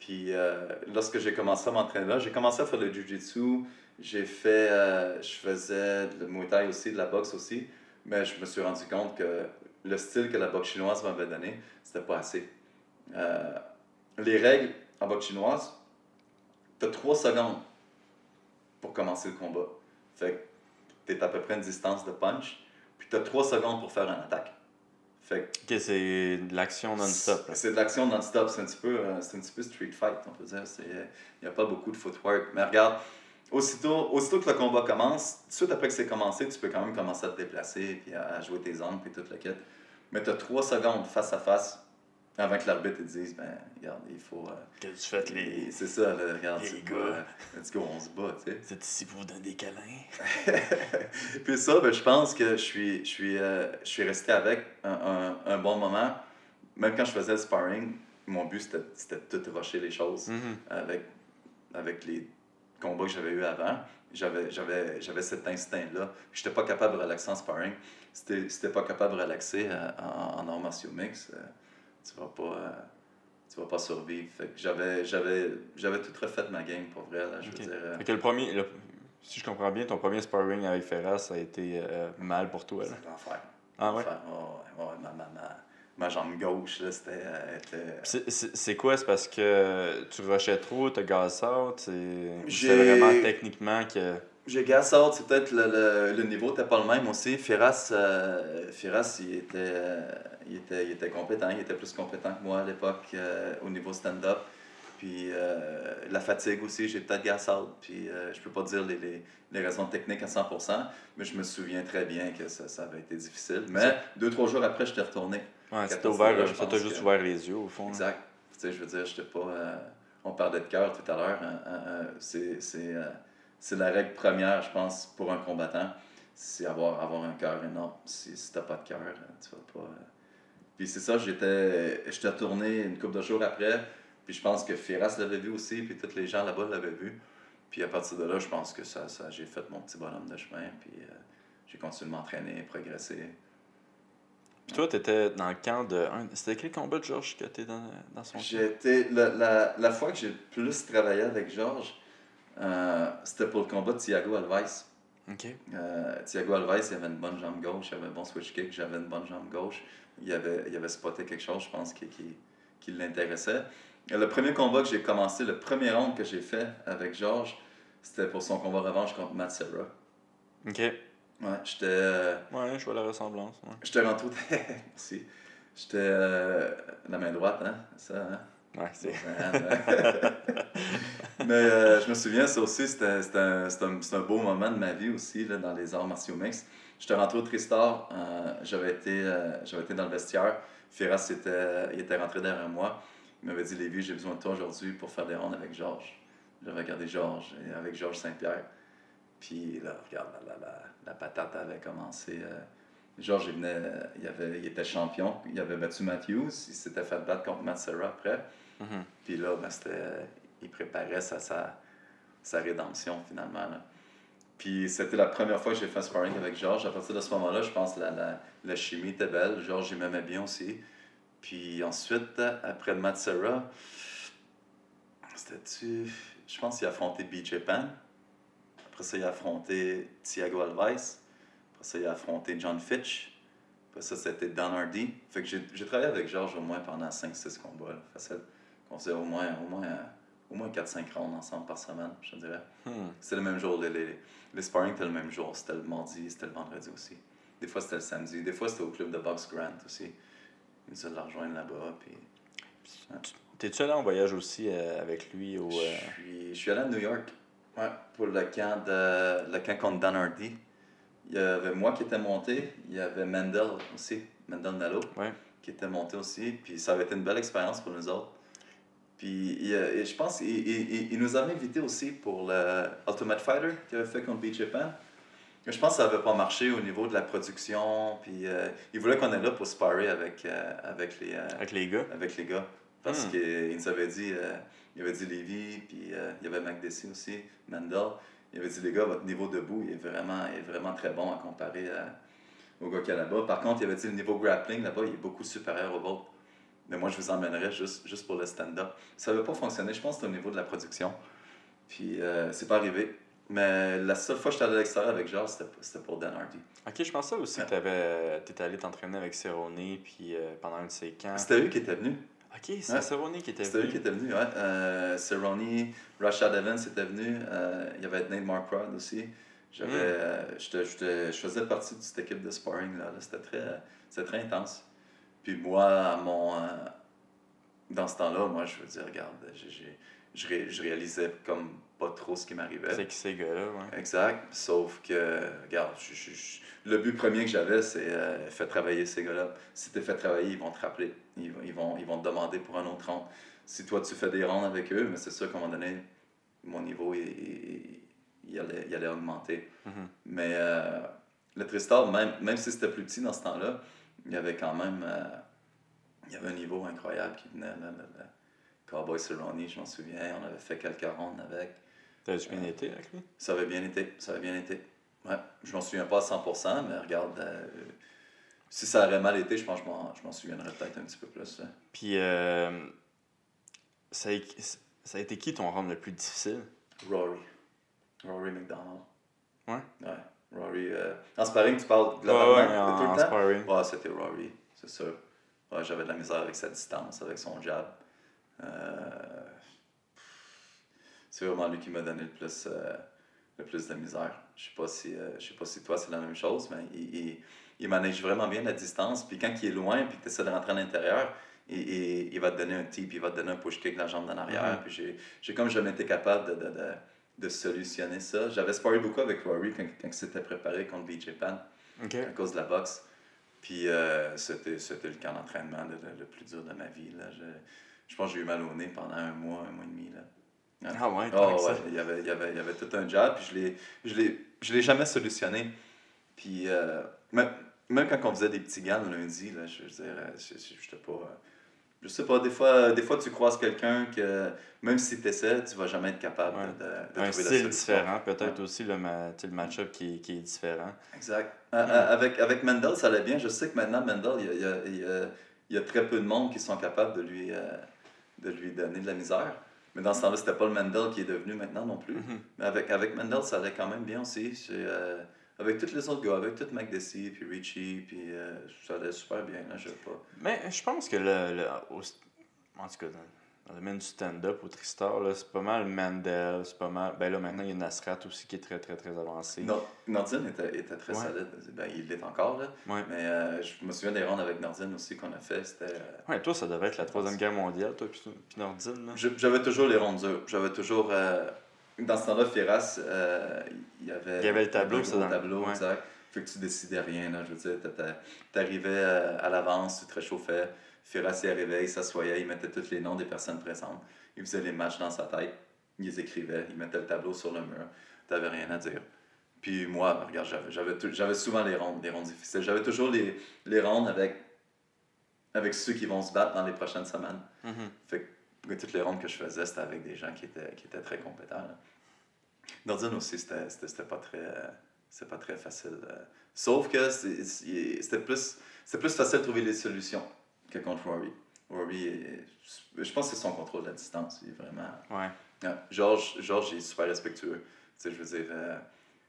Puis euh, lorsque j'ai commencé à m'entraîner là, j'ai commencé à faire le jiu-jitsu. J'ai fait, euh, je faisais le muay thai aussi, de la boxe aussi. Mais je me suis rendu compte que le style que la boxe chinoise m'avait donné, c'était pas assez. Euh, les règles en boxe chinoise, tu as 3 secondes pour commencer le combat. Fait que tu es à peu près une distance de punch, puis tu as 3 secondes pour faire une attaque. Fait que c'est de l'action non-stop. c'est de l'action non-stop. C'est un, petit peu, euh, c'est un petit peu street fight, on peut dire. Il n'y a pas beaucoup de footwork. Mais regarde, aussitôt, aussitôt que le combat commence, tout de suite après que c'est commencé, tu peux quand même commencer à te déplacer, puis à, jouer tes angles, puis toute la quête. Mais tu as trois secondes face à face avant que l'arbitre te dise, ben, regarde, il faut. euh, Que tu fais les. c'est ça, là, regarde, les gars. let's go, on se bat, tu sais. Êtes ici pour vous donner des câlins. Puis ça, ben, je pense que je suis, je suis, euh, je suis resté avec un, un, un bon moment. Même quand je faisais le sparring, mon but c'était de tout rusher les choses Mhm. avec, avec les combats que j'avais eu avant. J'avais, j'avais, j'avais cet instinct-là. Je n'étais pas capable de relaxer en sparring. Si tu n'étais pas capable de relaxer euh, en, en arts martiaux mix, euh, tu vas pas. euh, tu vas pas survivre. Fait que j'avais, j'avais, j'avais tout refait ma game pour vrai. Là, je veux dire, Fait que le premier. le- Si je comprends bien, ton premier sparring avec Ferraz, ça a été euh, mal pour toi. Là. c'est l'enfer. Ah ouais? L'enfer. Ouais, ouais, ouais, ma, ma, ma, jambe gauche, là, c'était. euh, était- C'est- C'est c'est quoi? C'est parce que tu rushais trop, t'as gas out? C'est vraiment techniquement que. J'ai gas out, c'est peut-être le, le, le niveau n'était pas le même aussi. Firas, euh, il, était, euh, il, était, il était compétent, il était plus compétent que moi à l'époque euh, au niveau stand-up. Puis euh, la fatigue aussi, j'ai peut-être gas out. Puis euh, je peux pas dire les, les, les raisons techniques à 100%, mais je me souviens très bien que ça, ça avait été difficile. Mais Ça- deux, trois jours après, j'étais retourné. Ouais, ça t'a je ça t'a juste que- ouvert les yeux au fond. là. Exact. Tu sais, je veux dire, j'étais pas. euh, on parlait de cœur tout à l'heure. hein, hein, hein, c'est, euh, la règle première, je pense, pour un combattant. C'est avoir, avoir un cœur énorme. Si, si t'as pas de cœur, euh, tu vas pas. euh. Puis c'est ça, j'étais, j'étais retourné une couple de jours après. Puis je pense que Firas l'avait vu aussi, puis tous les gens là-bas l'avaient vu. Puis à partir de là, je pense que ça, ça j'ai fait mon petit bonhomme de chemin. Puis euh, j'ai continué de m'entraîner, progresser. Puis toi, t'étais dans le camp de. C'était quel combat de Georges que t'es dans, dans son été. La, la, la fois que j'ai le plus travaillé avec Georges, euh, c'était pour le combat de Thiago Alves. Ok. Euh, Thiago Alves, il avait une bonne jambe gauche, il avait un bon switch kick, j'avais une bonne jambe gauche. Il avait, il avait spoté quelque chose, je pense, qui, qui, qui l'intéressait. Le premier combat que j'ai commencé, le premier round que j'ai fait avec Georges, c'était pour son combat revanche contre Matt Serra. Ok. Ouais, j'étais. euh, Ouais, je vois la ressemblance. ouais. J'étais rentré. Merci. J'étais euh, la main droite, hein? Ça, hein? Ouais, c'est. Mais euh, je me souviens, ça aussi, c'était un, un, beau moment de ma vie aussi, là, dans les arts martiaux mixtes. J'étais rentré au Tristar, j'avais été, j'avais été dans le vestiaire. Firas était, il était rentré derrière moi. Il m'avait dit Lévi, j'ai besoin de toi aujourd'hui pour faire des rondes avec Georges. J'avais regardé Georges, et avec Georges Saint-Pierre. Puis là, regarde, la, la, la, la patate avait commencé. euh, Georges, il, venait, il, avait, il était champion, il avait battu Matthews, il s'était fait battre contre Matt Serra après. Mhm. Puis là, ben, c'était, il préparait sa, sa, sa rédemption finalement. là. Puis c'était la première fois que j'ai fait un sparring avec Georges. À partir de ce moment-là, je pense que la, la, la chimie était belle. Georges, il m'aimait bien aussi. Puis ensuite, après Serra, c'était-tu. Je pense qu'il a affronté BJ Penn. Après ça, il a affronté Thiago Alves. Après ça, il a affronté John Fitch. Après ça, c'était Don Hardy. Fait que j'ai j'ai travaillé avec Georges au moins pendant 5-6 combats. Là, facile. On faisait au moins, au moins, au moins 4-5 rounds ensemble par semaine, je dirais. Hmm. C'était le même jour. Les, les, les sparring étaient le même jour. C'était le mardi, c'était le vendredi aussi. Des fois, c'était le samedi. Des fois, c'était au club de boxe Grant aussi. Il nous a de la rejoindre là-bas. Puis, T'es-tu allé en voyage aussi euh, avec lui au. je, euh, suis, je suis allé à New York ouais, pour le camp, de, le camp contre Dan Hardy. Il y avait moi qui était monté. Il y avait Mendel aussi, Mendel Nalo, Ouais. qui était monté aussi. Puis ça avait été une belle expérience pour nous autres. Puis il, et je pense qu'il il, il- il nous avait invités aussi pour le Ultimate Fighter qu'il avait fait contre BJ Penn. Je pense que ça n'avait pas marché au niveau de la production. Puis euh, il voulait qu'on est là pour sparer avec, euh, avec, les, euh, avec les gars. avec les gars. Parce Hmm. qu'il nous avait dit, euh, il avait dit Lévi, puis il y avait Mac Dessy aussi, Mendel. Il avait dit, les gars, votre niveau debout il est vraiment, il est vraiment très bon à comparer à- aux gars qu'il y a là-bas. Par contre, il avait dit, le niveau grappling là-bas, il est beaucoup supérieur au vôtre. Mais moi, je vous emmènerais juste, juste pour le stand-up. Ça n'avait pas fonctionné, je pense au niveau de la production. Puis c'est pas arrivé. Mais la seule fois que j'étais allé à l'extérieur avec Georges, c'était pour Dan Hardy. Ok, je pensais aussi que t'avais, t'étais allé t'entraîner avec Cerrone puis euh, pendant un de ses camps. C'était eux qui étaient venus. Ok, c'est Ouais. Cerrone qui était C'était eux venu. qui étaient venus, ouais. Euh, Cerrone, Rashad Evans était venu. euh, il y avait Nate Marquardt aussi. J'avais, Mm. je faisais partie de cette équipe de sparring. Là, là. C'était, très, c'était très intense. Puis moi, à mon, dans ce temps-là, moi, je veux dire, regarde, j'ai, j'ai- je, ré- je réalisais comme pas trop ce qui m'arrivait. C'est qui ces gars-là, ouais. Exact. Sauf que, regarde, je- je- je- le but premier que j'avais, c'est euh, faire travailler ces gars-là. Si tu fait travailler, ils vont te rappeler. Ils, vont- ils, vont, ils vont te demander pour un autre round. Si toi, tu fais des rounds avec eux, mais c'est sûr qu'à un moment donné, mon niveau, il, il- il allait, il allait augmenter. Mhm. Mais euh, le Tristar, même, même si c'était plus petit dans ce temps-là, il y avait quand même euh, il y avait un niveau incroyable qui venait. Là, là, là. Cowboy Cerrone, je m'en souviens. On avait fait quelques rounds avec. T'as-tu bien été avec lui? Ça avait bien été, ça avait bien été. Ouais, je m'en souviens pas à 100%, mais regarde, euh, si ça aurait mal été, je pense que je m'en- souviendrais peut-être un petit peu plus. là. Puis, euh, ça, a, ça a été qui ton round le plus difficile? Rory. Rory McDonald. Ouais? Ouais, Rory. euh, En sparring, tu parles Ouais, globalement ouais, de en, tout en le temps? sparring. Ouais, c'était Rory, c'est sûr. Ouais, j'avais de la misère avec sa distance, avec son jab. C'est vraiment lui qui m'a donné le plus, euh, le plus de misère. Je sais pas si, euh, je sais pas si toi c'est la même chose, mais il, il, il manage vraiment bien la distance. Puis quand il est loin, puis que tu essaies de rentrer à l'intérieur, il, il, il va te donner un tip, il va te donner un push kick de la jambe d'en arrière. Mhm. Puis j'ai, j'ai comme jamais été capable de, de, de, de solutionner ça. J'avais sparé beaucoup avec Rory quand, quand il s'était préparé contre BJ Pan à cause de la boxe. Puis euh, c'était, c'était le camp d'entraînement le, le- le plus dur de ma vie. Là. Je, je pense que j'ai eu mal au nez pendant un mois, un mois et demi. Là. Ah ouais, Oh, ça. ouais, il y avait, il y avait, il y avait tout un job, puis je l'ai, je l'ai, je l'ai jamais solutionné. Puis euh, même, même quand on faisait des petits gants le lundi, là, je veux dire, euh, je- je- pas, euh, Je sais pas, des fois, des fois tu croises quelqu'un que même si tu essaies, tu vas jamais être capable Ouais. de, de, de Un trouver la style différent, peut-être aussi le, ma- le match-up qui, qui est différent. Exact. Avec, avec Mendel, ça allait bien. Je sais que maintenant, Mendel, il y a, il y a- il y a- il y a très peu de monde qui sont capables de lui, euh, de lui donner de la misère. Mais dans ce temps-là, c'était pas le Mendel qui est devenu maintenant non plus. Mhm. Mais avec, avec Mendel, ça allait quand même bien aussi. Euh, avec tous les autres gars, avec tout McDessie, puis Richie, puis euh, ça allait super bien. Là, je sais pas. Mais je pense que le, le- en tout cas, dans, le domaine du stand-up au Tristar, là, c'est pas mal Mandel, c'est pas mal. Ben là, maintenant, il y a Nasrat aussi qui est très, très, très avancé. Nor- Nordine était, était très Ouais. solide. Ben, il l'est encore. Là. Ouais. Mais euh, je me souviens des rondes avec Nordine aussi qu'on a fait. C'était. euh, Ouais, toi, ça devait être la Troisième Guerre mondiale, toi, puis puis Nordine. J'avais toujours les rondes dures. J'avais toujours. euh, dans ce temps-là, Firas, euh, il y avait. Il y avait le tableau, gros dans- tableau, ouais. exact. Fait que tu décidais rien, là. Je veux dire, t'arrivais à l'avance, tu te réchauffais. Firas, il arrivait, il s'assoyait, il mettait tous les noms des personnes présentes. Il faisait les matchs dans sa tête. Il les écrivait, il mettait le tableau sur le mur. T'avais rien à dire. Puis moi, regarde, j'avais- souvent les rondes, les rondes difficiles. J'avais toujours les, les rondes avec, avec ceux qui vont se battre dans les prochaines semaines. Mhm. Fait que toutes les rondes que je faisais, c'était avec des gens qui étaient, qui étaient très compétents. là. Nordine aussi, c'était pas très. euh, pas très facile. euh. Sauf que c'était plus, c'était plus facile de trouver des solutions que contre Rory. Rory, est- je pense que c'est son contrôle de la distance. Il est vraiment. Ouais. Ouais. Georges, il est super respectueux. Tu sais, je veux dire, euh,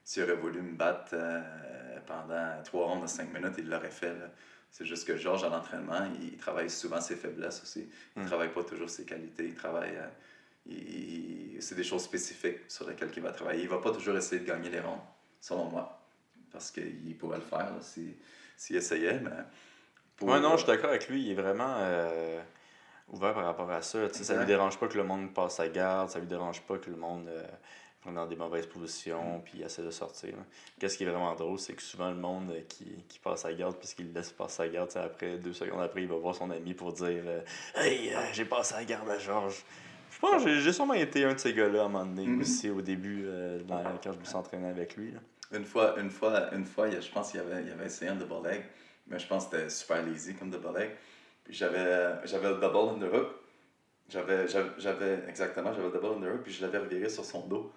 s'il aurait voulu me battre euh, pendant trois rondes de cinq minutes, il l'aurait fait. là. C'est juste que Georges, à l'entraînement, il, il travaille souvent ses faiblesses aussi. Il ne Mm. travaille pas toujours ses qualités. Il travaille. euh, il- il- c'est des choses spécifiques sur lesquelles il va travailler. Il va pas toujours essayer de gagner les rondes, selon moi. Parce qu'il pourrait le faire là, si- s'il essayait, mais. Pour- Ouais, non, je suis d'accord avec lui. Il est vraiment euh, ouvert par rapport à ça. Tu sais, ça lui dérange pas que le monde passe sa garde, ça lui dérange pas que le monde euh, prenne dans des mauvaises positions, puis essaie de sortir. Qu'est-ce qui est vraiment drôle, c'est que souvent le monde euh, qui, qui passe sa garde, puis qu'il laisse passer sa garde, tu sais, après, deux secondes après, il va voir son ami pour dire euh, Hey, euh, j'ai passé la garde à Georges. Je pense que j'ai- sûrement été un de ces gars-là à un moment donné Mhm. aussi, au début, euh, dans- quand je me suis entraîné avec lui. là. Une fois, une fois, une fois, il y a- je pense qu'il avait, il avait essayé un double leg, mais je pense que c'était super lazy comme double leg. Puis j'avais, j'avais le double underhook. J'avais, j'avais, exactement, j'avais le double underhook, puis je l'avais reviré sur son dos.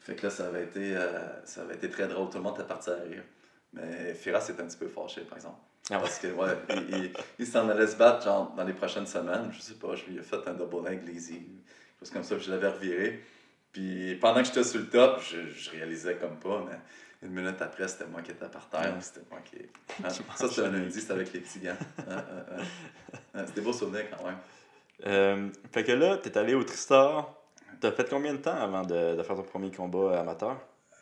Fait que là, ça avait été, euh, ça avait été très drôle. Tout le monde était parti à rire. Mais Firas était un petit peu fâché, par exemple. Ah ouais? Parce que, ouais, il, il, il s'en allait se battre, genre, dans les prochaines semaines. Je sais pas, je lui ai fait un double leg lazy. Quelque chose comme ça, puis je l'avais reviré. Puis pendant que j'étais sur le top, je, je réalisais comme pas, mais une minute après, c'était moi qui étais par terre. Ouais. C'était moi qui. Ah, ça, c'était un lundi, c'était avec les petits gants. Ah, ah, ah. C'était beau souvenir quand même. Euh, fait que là, t'es allé au Tristar. T'as fait combien de temps avant de, de faire ton premier combat amateur?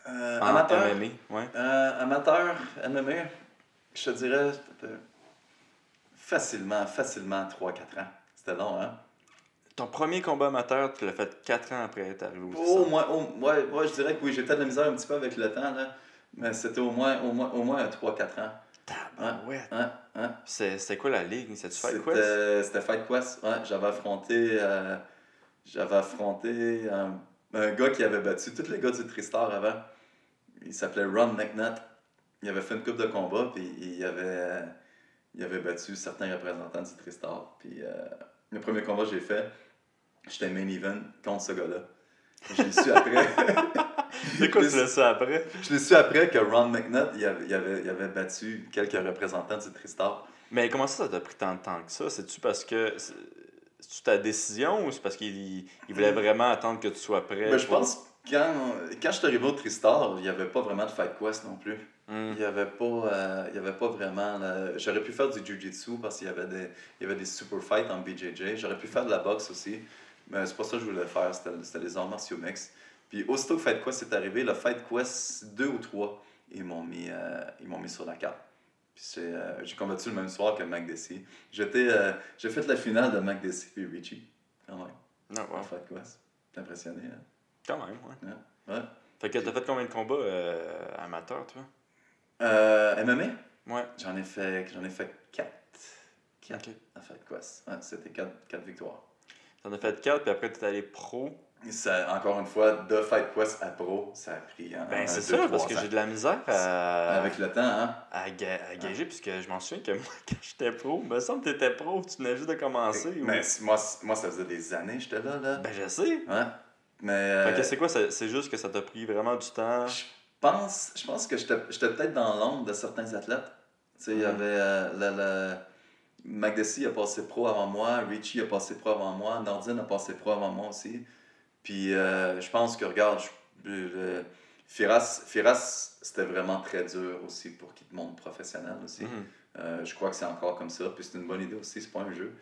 Euh, En amateur? MMA, ouais. Euh, amateur, MMA, je te dirais facilement, facilement 3-4 ans. C'était long, hein? Ton premier combat amateur, tu l'as fait 4 ans après être arrivé au Tristar. moins, au- ouais, ouais, je dirais que oui, j'ai peut-être de la misère un petit peu avec le temps, là. Mais c'était au moins, au moins, au moins un 3-4 ans. Hein, hein? C'est- C'était quoi la ligue? C'était Fight Quest? C'était c'était Fight Quest. Ouais, j'avais affronté, euh, j'avais affronté un, un gars qui avait battu tous les gars du Tristar avant. Il s'appelait Ron McNutt. Il avait fait une coupe de combat, puis il avait, euh, il avait battu certains représentants du Tristar. Puis euh, le premier combat que j'ai fait, j'étais main event contre ce gars-là. Je l'ai su après. C'est quoi tu l'as su après? Je l'ai su après que Ron McNutt, il avait, il avait, il avait battu quelques représentants du Tristar. Mais comment ça, ça t'a pris tant de temps que ça? C'est-tu parce que. c'est- C'est-tu ta décision ou c'est parce qu'il il voulait vraiment attendre que tu sois prêt? Hmm. Ben, je pense que quand, quand je suis arrivé au Tristar, il n'y avait pas vraiment de Fight Quest non plus. Hmm. Il n'y avait, pas, euh, il y avait pas vraiment. la- J'aurais pu faire du Jiu-Jitsu parce qu'il y avait des, il y avait des super fights en BJJ. J'aurais pu faire de la boxe aussi. Mais c'est pas ça que je voulais faire. C'était les arts martiaux mix. Puis aussitôt que Fight Quest est arrivé, le Fight Quest 2 ou 3, ils m'ont mis, euh, ils mis sur la carte. Puis euh, j'ai combattu le même soir que Mac Desi. J'étais, euh, j'ai fait la finale de Mac Desi et Richie. Quand même. Au ouais. Fight Quest. T'es impressionné, hein? Quand même, ouais. Ouais. Fait que t'as fait combien de combats euh, amateurs, toi? Euh, MMA? Ouais. J'en ai fait, j'en ai fait 4. 4 Ok. à Fight Quest. Ouais, c'était 4, victoires. T'en as fait 4, puis après t'es allé pro. ça, encore une fois, de Fight Quest à Pro, ça a pris un, Ben, un, c'est deux, ça, parce que j'ai de la misère à, Avec le temps, hein? à, ga- à gager, puisque je m'en souviens que moi, quand j'étais pro, me semble que t'étais pro, tu venais juste de commencer. ou- Mais moi, moi, ça faisait des années que j'étais là, là. Ben, je sais. Ouais. Mais euh, Fait que c'est quoi, c'est juste que ça t'a pris vraiment du temps? je pense, je pense que j'étais peut-être dans l'ombre de certains athlètes. Tu sais, il y Mhm. avait euh, le, le... McDessie a passé pro avant moi, Richie a passé pro avant moi, Nordine a passé pro avant moi aussi. Puis euh, je pense que, regarde, je- le- Firas, Firas c'était vraiment très dur aussi pour qu'il te montre professionnel aussi. Mhm. Euh, je crois que c'est encore comme ça. Puis c'est une bonne idée aussi, c'est pas un jeu.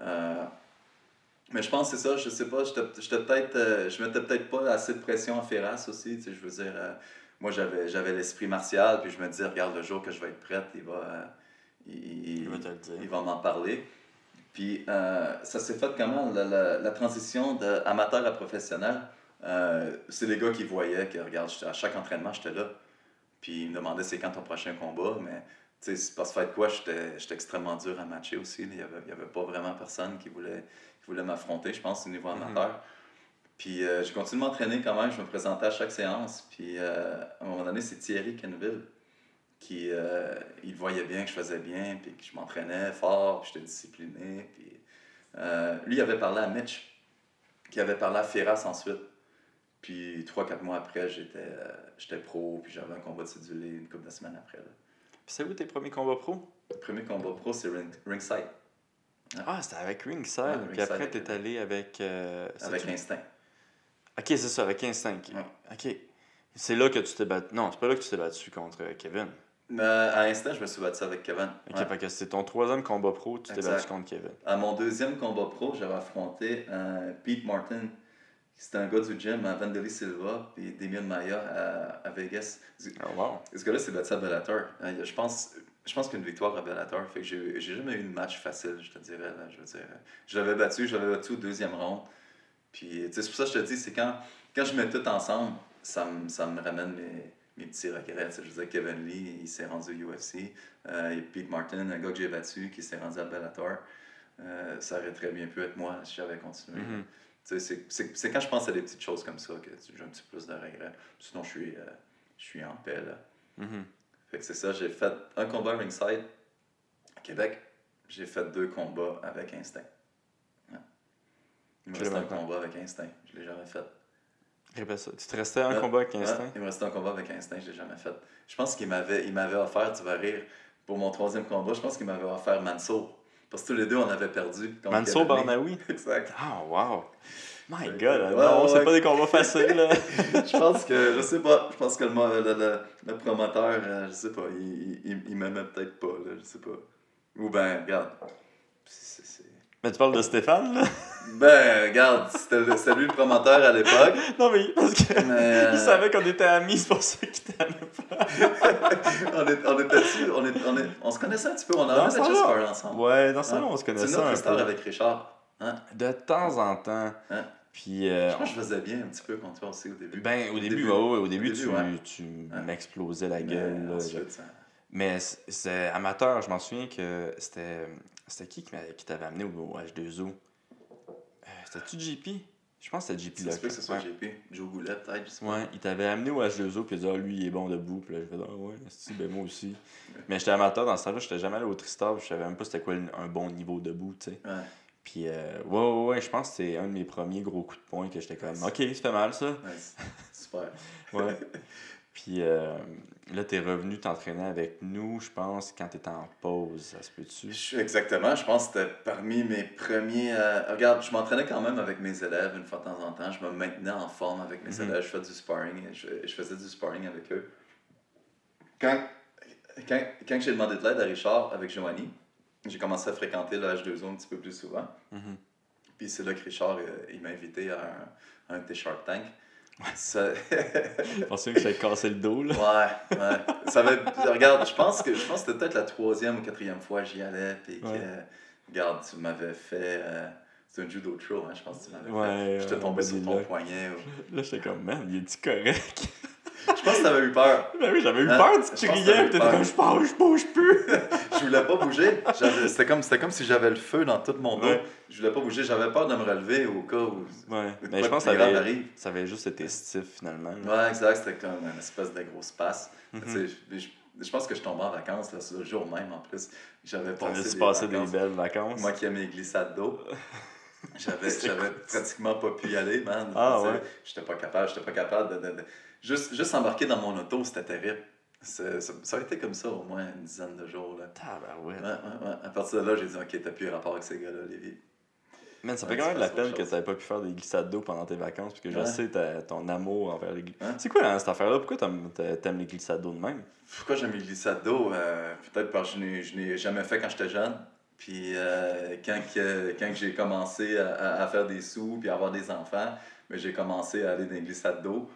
Euh, mais je pense que c'est ça, je sais pas, j'étais peut-être. je mettais peut-être pas assez de pression à Ferras aussi. Tu sais, je veux dire, moi j'avais j'avais l'esprit martial, puis je me disais, regarde, le jour que je vais être prête, il va. Il, va m'en parler. Puis euh, ça s'est fait comment la, la, la transition d'amateur à professionnel? Euh, C'est les gars qui voyaient que, regarde, à chaque entraînement, j'étais là. Puis ils me demandaient c'est quand ton prochain combat? Mais tu sais, c'est parce que fait quoi, j'étais extrêmement dur à matcher aussi. Il n'y avait, avait pas vraiment personne qui voulait, qui voulait m'affronter, je pense, au niveau Mhm. amateur. Puis euh, j'ai continué de m'entraîner quand même. Je me présentais à chaque séance. Puis euh, à un moment donné, c'est Thierry Kenville qui euh, il voyait bien que je faisais bien, puis que je m'entraînais fort, puis j'étais discipliné. Puis, euh, lui, il avait parlé à Mitch, qui avait parlé à Ferras ensuite. Puis trois, quatre mois après, j'étais euh, j'étais pro, puis j'avais un combat de cédulé une couple de semaines après. Là. Puis c'est où tes premiers combats pro? Le premier combat pro, c'est ring, Ringside, Ah, c'était avec Ringside. Ouais, Puis Ringside après, t'es allé avec. euh, avec Instinct. Ok, c'est ça, avec Instinct. Ouais. Ok. C'est là que tu t'es battu. Non, c'est pas là que tu t'es battu contre euh, Kevin. Mais à Instinct, je me suis battu avec Kevin. Ok, Ouais. fait que c'est ton troisième combat pro, tu t'es battu contre Kevin. À mon deuxième combat pro, j'avais affronté euh, Pete Martin. C'était un gars du gym à Vandeli Silva et Damien Maya à, à Vegas. Oh, wow. Ce gars-là s'est battu à Bellator. Euh, Je pense, je pense qu'une victoire à Bellator. Fait que j'ai jamais eu de match facile, je te dirais. Là, je veux dire, je l'avais battu, je l'avais battu au deuxième round. Puis, c'est pour ça que je te dis, c'est quand, quand je mets tout ensemble, ça me, ça me ramène mes, mes petits regrets. Je veux dire, Kevin Lee, il s'est rendu au UFC. Euh, et Pete Martin, un gars que j'ai battu, qui s'est rendu à Bellator. Euh, ça aurait très bien pu être moi si j'avais continué. Tu sais, c'est- quand je pense à des petites choses comme ça que j'ai un petit plus de regrets. Sinon, je suis, euh, je suis en paix. Là. Mhm. Fait que c'est ça, j'ai fait un combat ringside à Québec. J'ai fait deux combats avec Instinct. Ouais. Il me l'as un combat avec Instinct. Je l'ai jamais fait. Répète ça. Tu te restais un Ouais. combat avec Instinct? il me restait un combat avec Instinct, je l'ai jamais fait. Je pense qu'il m'avait, il m'avait offert, tu vas rire, pour mon troisième combat, je pense qu'il m'avait offert Mansour. Parce que tous les deux, on avait perdu. contre Mansour Kevin Lee. Barnaoui? Exact. Ah, wow. My god, ouais, non, c'est ouais. pas des combats faciles, là. je pense que, je sais pas, je pense que le, le, le, le promoteur, euh, je sais pas, il, il, il m'aimait peut-être pas, là, je sais pas. Ou ben, regarde. C'est- c'est- Mais tu parles de Stéphane, là? Ben, regarde, c'était lui le promoteur à l'époque. Non, mais parce que. Mais, euh, Il savait qu'on était amis, c'est pour ça qu'il t'aimait pas. on, est, on était dessus, on, est, on, est, on se connaissait un petit peu, on avait ce déjà sparé ensemble. Ouais, dans ça, Ouais. là, on se C'est connaissait notre un histoire avec Richard. Hein? De temps en temps. Hein? Puis, euh, Je pense que je faisais bien un petit peu contre toi aussi au début. ben, au Au début, début. au début, Au tu, début, ouais. tu Ouais. m'explosais la Mais gueule. là. ensuite, ça- Mais c'est amateur, je m'en souviens que c'était. C'était qui qui t'avait amené au, au H2O Euh, C'était-tu JP Je pense que c'était JP peut que ce soit. JP. Joe Goulet, peut-être, pas. Ouais, il t'avait amené au H2O, puis il a dit, ah, lui, il est bon debout. Puis là, je fais, ah ouais, si, ben moi aussi? Mais j'étais amateur dans ce temps-là, j'étais jamais allé au Tristar, je savais même pas c'était quoi un bon niveau debout, tu sais. Ouais. Puis, euh, ouais, ouais, ouais, je pense que c'était un de mes premiers gros coups de poing que j'étais comme, ok, ça fait mal ça. Ouais, c'est- super. Ouais. Puis euh, là, t'es revenu t'entraîner avec nous, je pense, quand t'étais en pause, ça se peut-tu? exactement, je pense que c'était parmi mes premiers. euh, regarde, je m'entraînais quand même avec mes élèves une fois de temps en temps. Je me maintenais en forme avec mes Mhm. élèves. Je faisais du sparring. Je, je faisais du sparring avec eux. Quand, quand, quand j'ai demandé de l'aide à Richard avec Joanie, j'ai commencé à fréquenter le H2O un petit peu plus souvent. Mhm. Puis c'est là que Richard euh, il m'a invité à un, un de tes Shark Tank. Ça- Je pensais que j'avais cassé le dos, là. Ouais, ouais. Ça avait, regarde, je pense que je pense que c'était peut-être la troisième ou quatrième fois que j'y allais. Puis que, Ouais. regarde, tu m'avais fait. euh, c'est un judo throw, hein, je pense que tu m'avais Ouais, fait. J'étais tombé sur ton là. poignet. ou- Là, j'étais comme, man, il est-tu correct? Je pense que t'avais eu peur. Ben oui, j'avais eu Hein? peur, tu criais, t'étais comme je bouge, je bouge plus. Je voulais pas bouger. C'était comme, comme si j'avais le feu dans tout mon dos. Ouais. Je voulais pas bouger. J'avais peur de me relever au cas où. Ouais, mais quoi je pense que ça avait, arrive. ça avait juste été stiff finalement. Ouais, exact. C'était comme une espèce de grosse passe. Mhm. Tu sais, je, pense que je tombais en vacances là, ce le jour même en plus. J'avais passé, des passé des vacances. belles vacances? Moi qui aime les glissades d'eau. J'avais, pratiquement pas pu y aller, man. Ah, ouais. J'étais pas capable, j'étais pas capable de. de- de- Juste, juste embarquer dans mon auto, c'était terrible. Ça, ça a été comme ça au moins une dizaine de jours. Là. Ouais, ouais, ouais. À partir de là, j'ai dit, OK, t'as plus rapport avec ces gars-là, Lévi. Man, ça fait quand même de la peine que t'avais pas pu faire des glissades d'eau pendant tes vacances, parce que je sais ton amour envers les glissades. C'est quoi hein, cette affaire-là? Pourquoi t'aimes les glissades d'eau de même? Pourquoi j'aime les glissades d'eau? Euh, Peut-être parce que je n'ai- jamais fait quand j'étais jeune. Puis euh, quand, que- quand que j'ai commencé à, faire des sous puis à avoir des enfants, mais j'ai commencé à aller dans les glissades d'eau.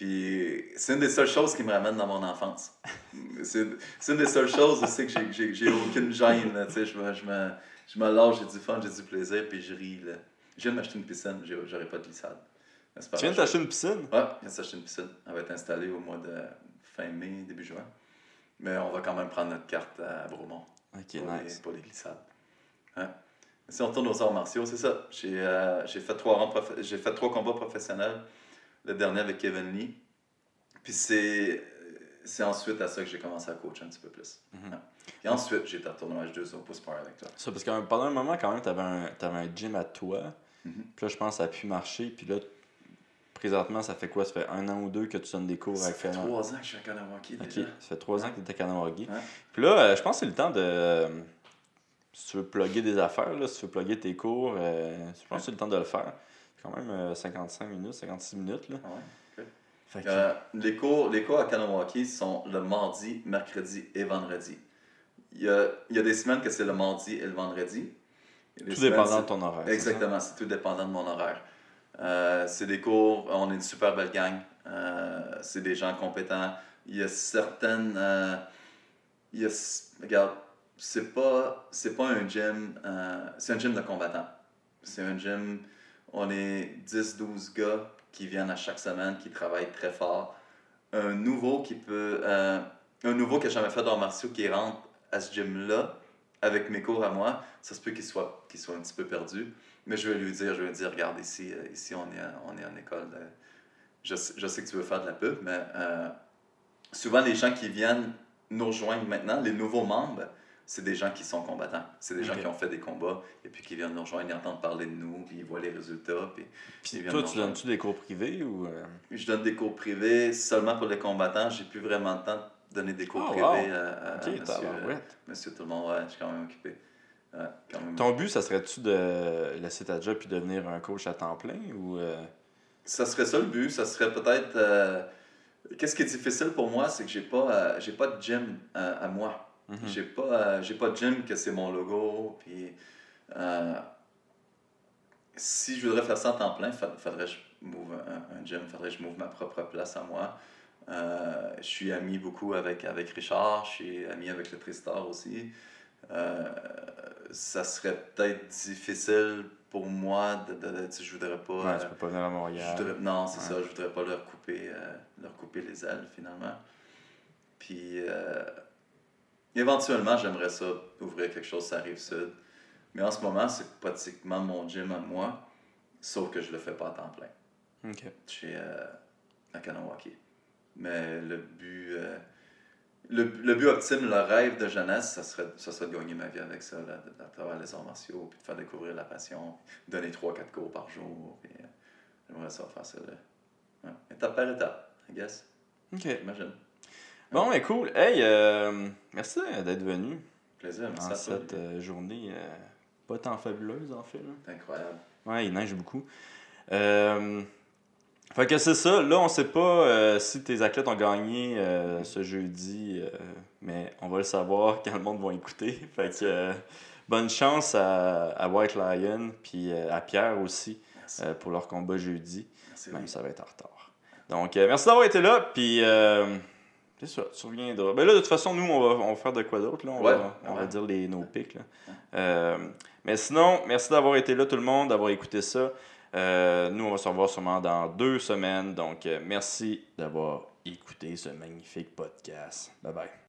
Puis c'est une des seules choses qui me ramène dans mon enfance. c'est c'est une des seules choses aussi que j'ai- aucune gêne. là, tu sais, je, me, je, me, je me lâche, j'ai du fun, j'ai du plaisir, puis je ris. Là. Je viens de m'acheter une piscine, j'aurais pas de glissade. Tu viens de t'acheter une piscine? Ouais, il vient de s'acheter une piscine. Elle va être installée au mois de fin mai, début juin. Mais on va quand même prendre notre carte à Bromont Ok, pour, les, nice. pour les glissades. Ouais. Si on retourne aux arts martiaux, c'est ça. J'ai euh, trois prof- fait trois combats professionnels. Le dernier avec Kevin Lee. Puis c'est c'est ensuite à ça que j'ai commencé à coacher un petit peu plus. Mhm. Et ensuite, j'ai été à H2O pour avec toi. Ça, parce que pendant un moment, quand même, t'avais un, t'avais un gym à toi. Mhm. Puis là, je pense que ça a pu marcher. Puis là, présentement, ça fait quoi? Ça fait un an ou deux que tu donnes des cours Ça avec fait Fernand? trois ans que je suis à Kanawaki Ok, déjà. ça fait trois ans que tu étais à Kanawagi. Ouais. Puis là, euh, je pense que c'est le temps de. euh, si tu veux plugger des affaires, là, si tu veux plugger tes cours, euh, je pense que c'est le temps de le faire. Quand même euh, 55 minutes, 56 minutes. Là. Ah ouais. Fait que- Euh, les, cours, les cours à Kanawaki sont le mardi, mercredi et vendredi. Il y a, il y a des semaines que c'est le mardi et le vendredi. Des tout semaines, dépendant de ton horaire. Exactement, c'est tout dépendant de mon horaire. Euh, c'est des cours, on est une super belle gang. Euh, c'est des gens compétents. Il y a certaines. euh, il y a, regarde, c'est pas, c'est pas un gym. euh, c'est un gym de combattants. C'est un gym. On est 10-12 gars qui viennent à chaque semaine, qui travaillent très fort. Un nouveau qui peut. euh, un nouveau qui n'a jamais fait d'arts martiaux qui rentre à ce gym-là avec mes cours à moi, ça se peut qu'il soit, soit un petit peu perdu. Mais je vais lui dire, je vais lui dire, regarde, ici, euh, ici on, est, on est en école. je, sais- je sais que tu veux faire de la pub, mais euh, souvent les gens qui viennent nous rejoindre maintenant, les nouveaux membres, c'est des gens qui sont combattants. C'est des gens qui ont fait des combats et puis qui viennent nous rejoindre, ils entendent parler de nous, puis ils voient les résultats. Puis Puis ils toi, tu donnes-tu des cours privés ou. euh, Je donne des cours privés seulement pour les combattants. J'ai plus vraiment le temps de donner des cours Ah, privés wow. à, à- à Ok, monsieur, tabarouette. monsieur tout le monde. Ouais, je suis quand même occupé. Ouais, quand même Ton but, ça serait-tu de laisser ta job puis devenir un coach à temps plein ou. euh, Ça serait ça le but. Ça serait peut-être. euh, Qu'est-ce qui est difficile pour moi, c'est que j'ai pas, euh, j'ai pas de gym euh, à moi. Mhm. J'ai pas, euh, j'ai pas de gym que c'est mon logo. Puis, euh, si je voudrais faire ça en temps plein, il faudrait que je move un, un gym, faudrait que je move ma propre place à moi. Euh, je suis ami beaucoup avec, avec Richard, je suis ami avec le Tristar aussi. Euh, ça serait peut-être difficile pour moi de, de, de- je voudrais pas. Ouais, euh, tu peux pas venir à je Montréal. voudrais- non, c'est Ouais. ça. Je voudrais pas leur couper, euh, leur couper les ailes, finalement. Puis, euh, éventuellement, j'aimerais ça, ouvrir quelque chose, ça rive sud. Mais en ce moment, c'est pratiquement mon gym à moi, sauf que je le fais pas à temps plein. Ok. Chez euh, à Kanawaki. Mais le but, euh, le, le but optime, le rêve de jeunesse, ça serait, ça serait de gagner ma vie avec ça, là, de- à travers les arts martiaux, puis de faire découvrir la passion, donner 3-4 cours par jour. Puis, euh, j'aimerais ça faire ça. Là. Ouais. Étape par étape, I guess. Ok. J'imagine. Bon, mais cool. Hey, euh, merci d'être venu Plaisir, merci cette euh, journée euh, pas tant fabuleuse, en fait. Là. C'est incroyable. Ouais, il neige beaucoup. Fait que c'est ça. Là, on sait pas si tes athlètes ont gagné ce jeudi, mais on va le savoir quand le monde va écouter. Fait que bonne chance à, à White Lion puis à Pierre aussi pour leur combat jeudi, merci même oui. si ça va être en retard. Donc, merci d'avoir été là. Puis, c'est ça, tu reviendras. Ben là, de toute façon, nous, on va, on va faire de quoi d'autre. là? On, Ouais, va, on va dire les, nos pics. là. Euh, mais sinon, merci d'avoir été là, tout le monde, d'avoir écouté ça. Euh, nous, on va se revoir sûrement dans deux semaines. Donc, euh, merci d'avoir écouter ce magnifique podcast. Bye bye.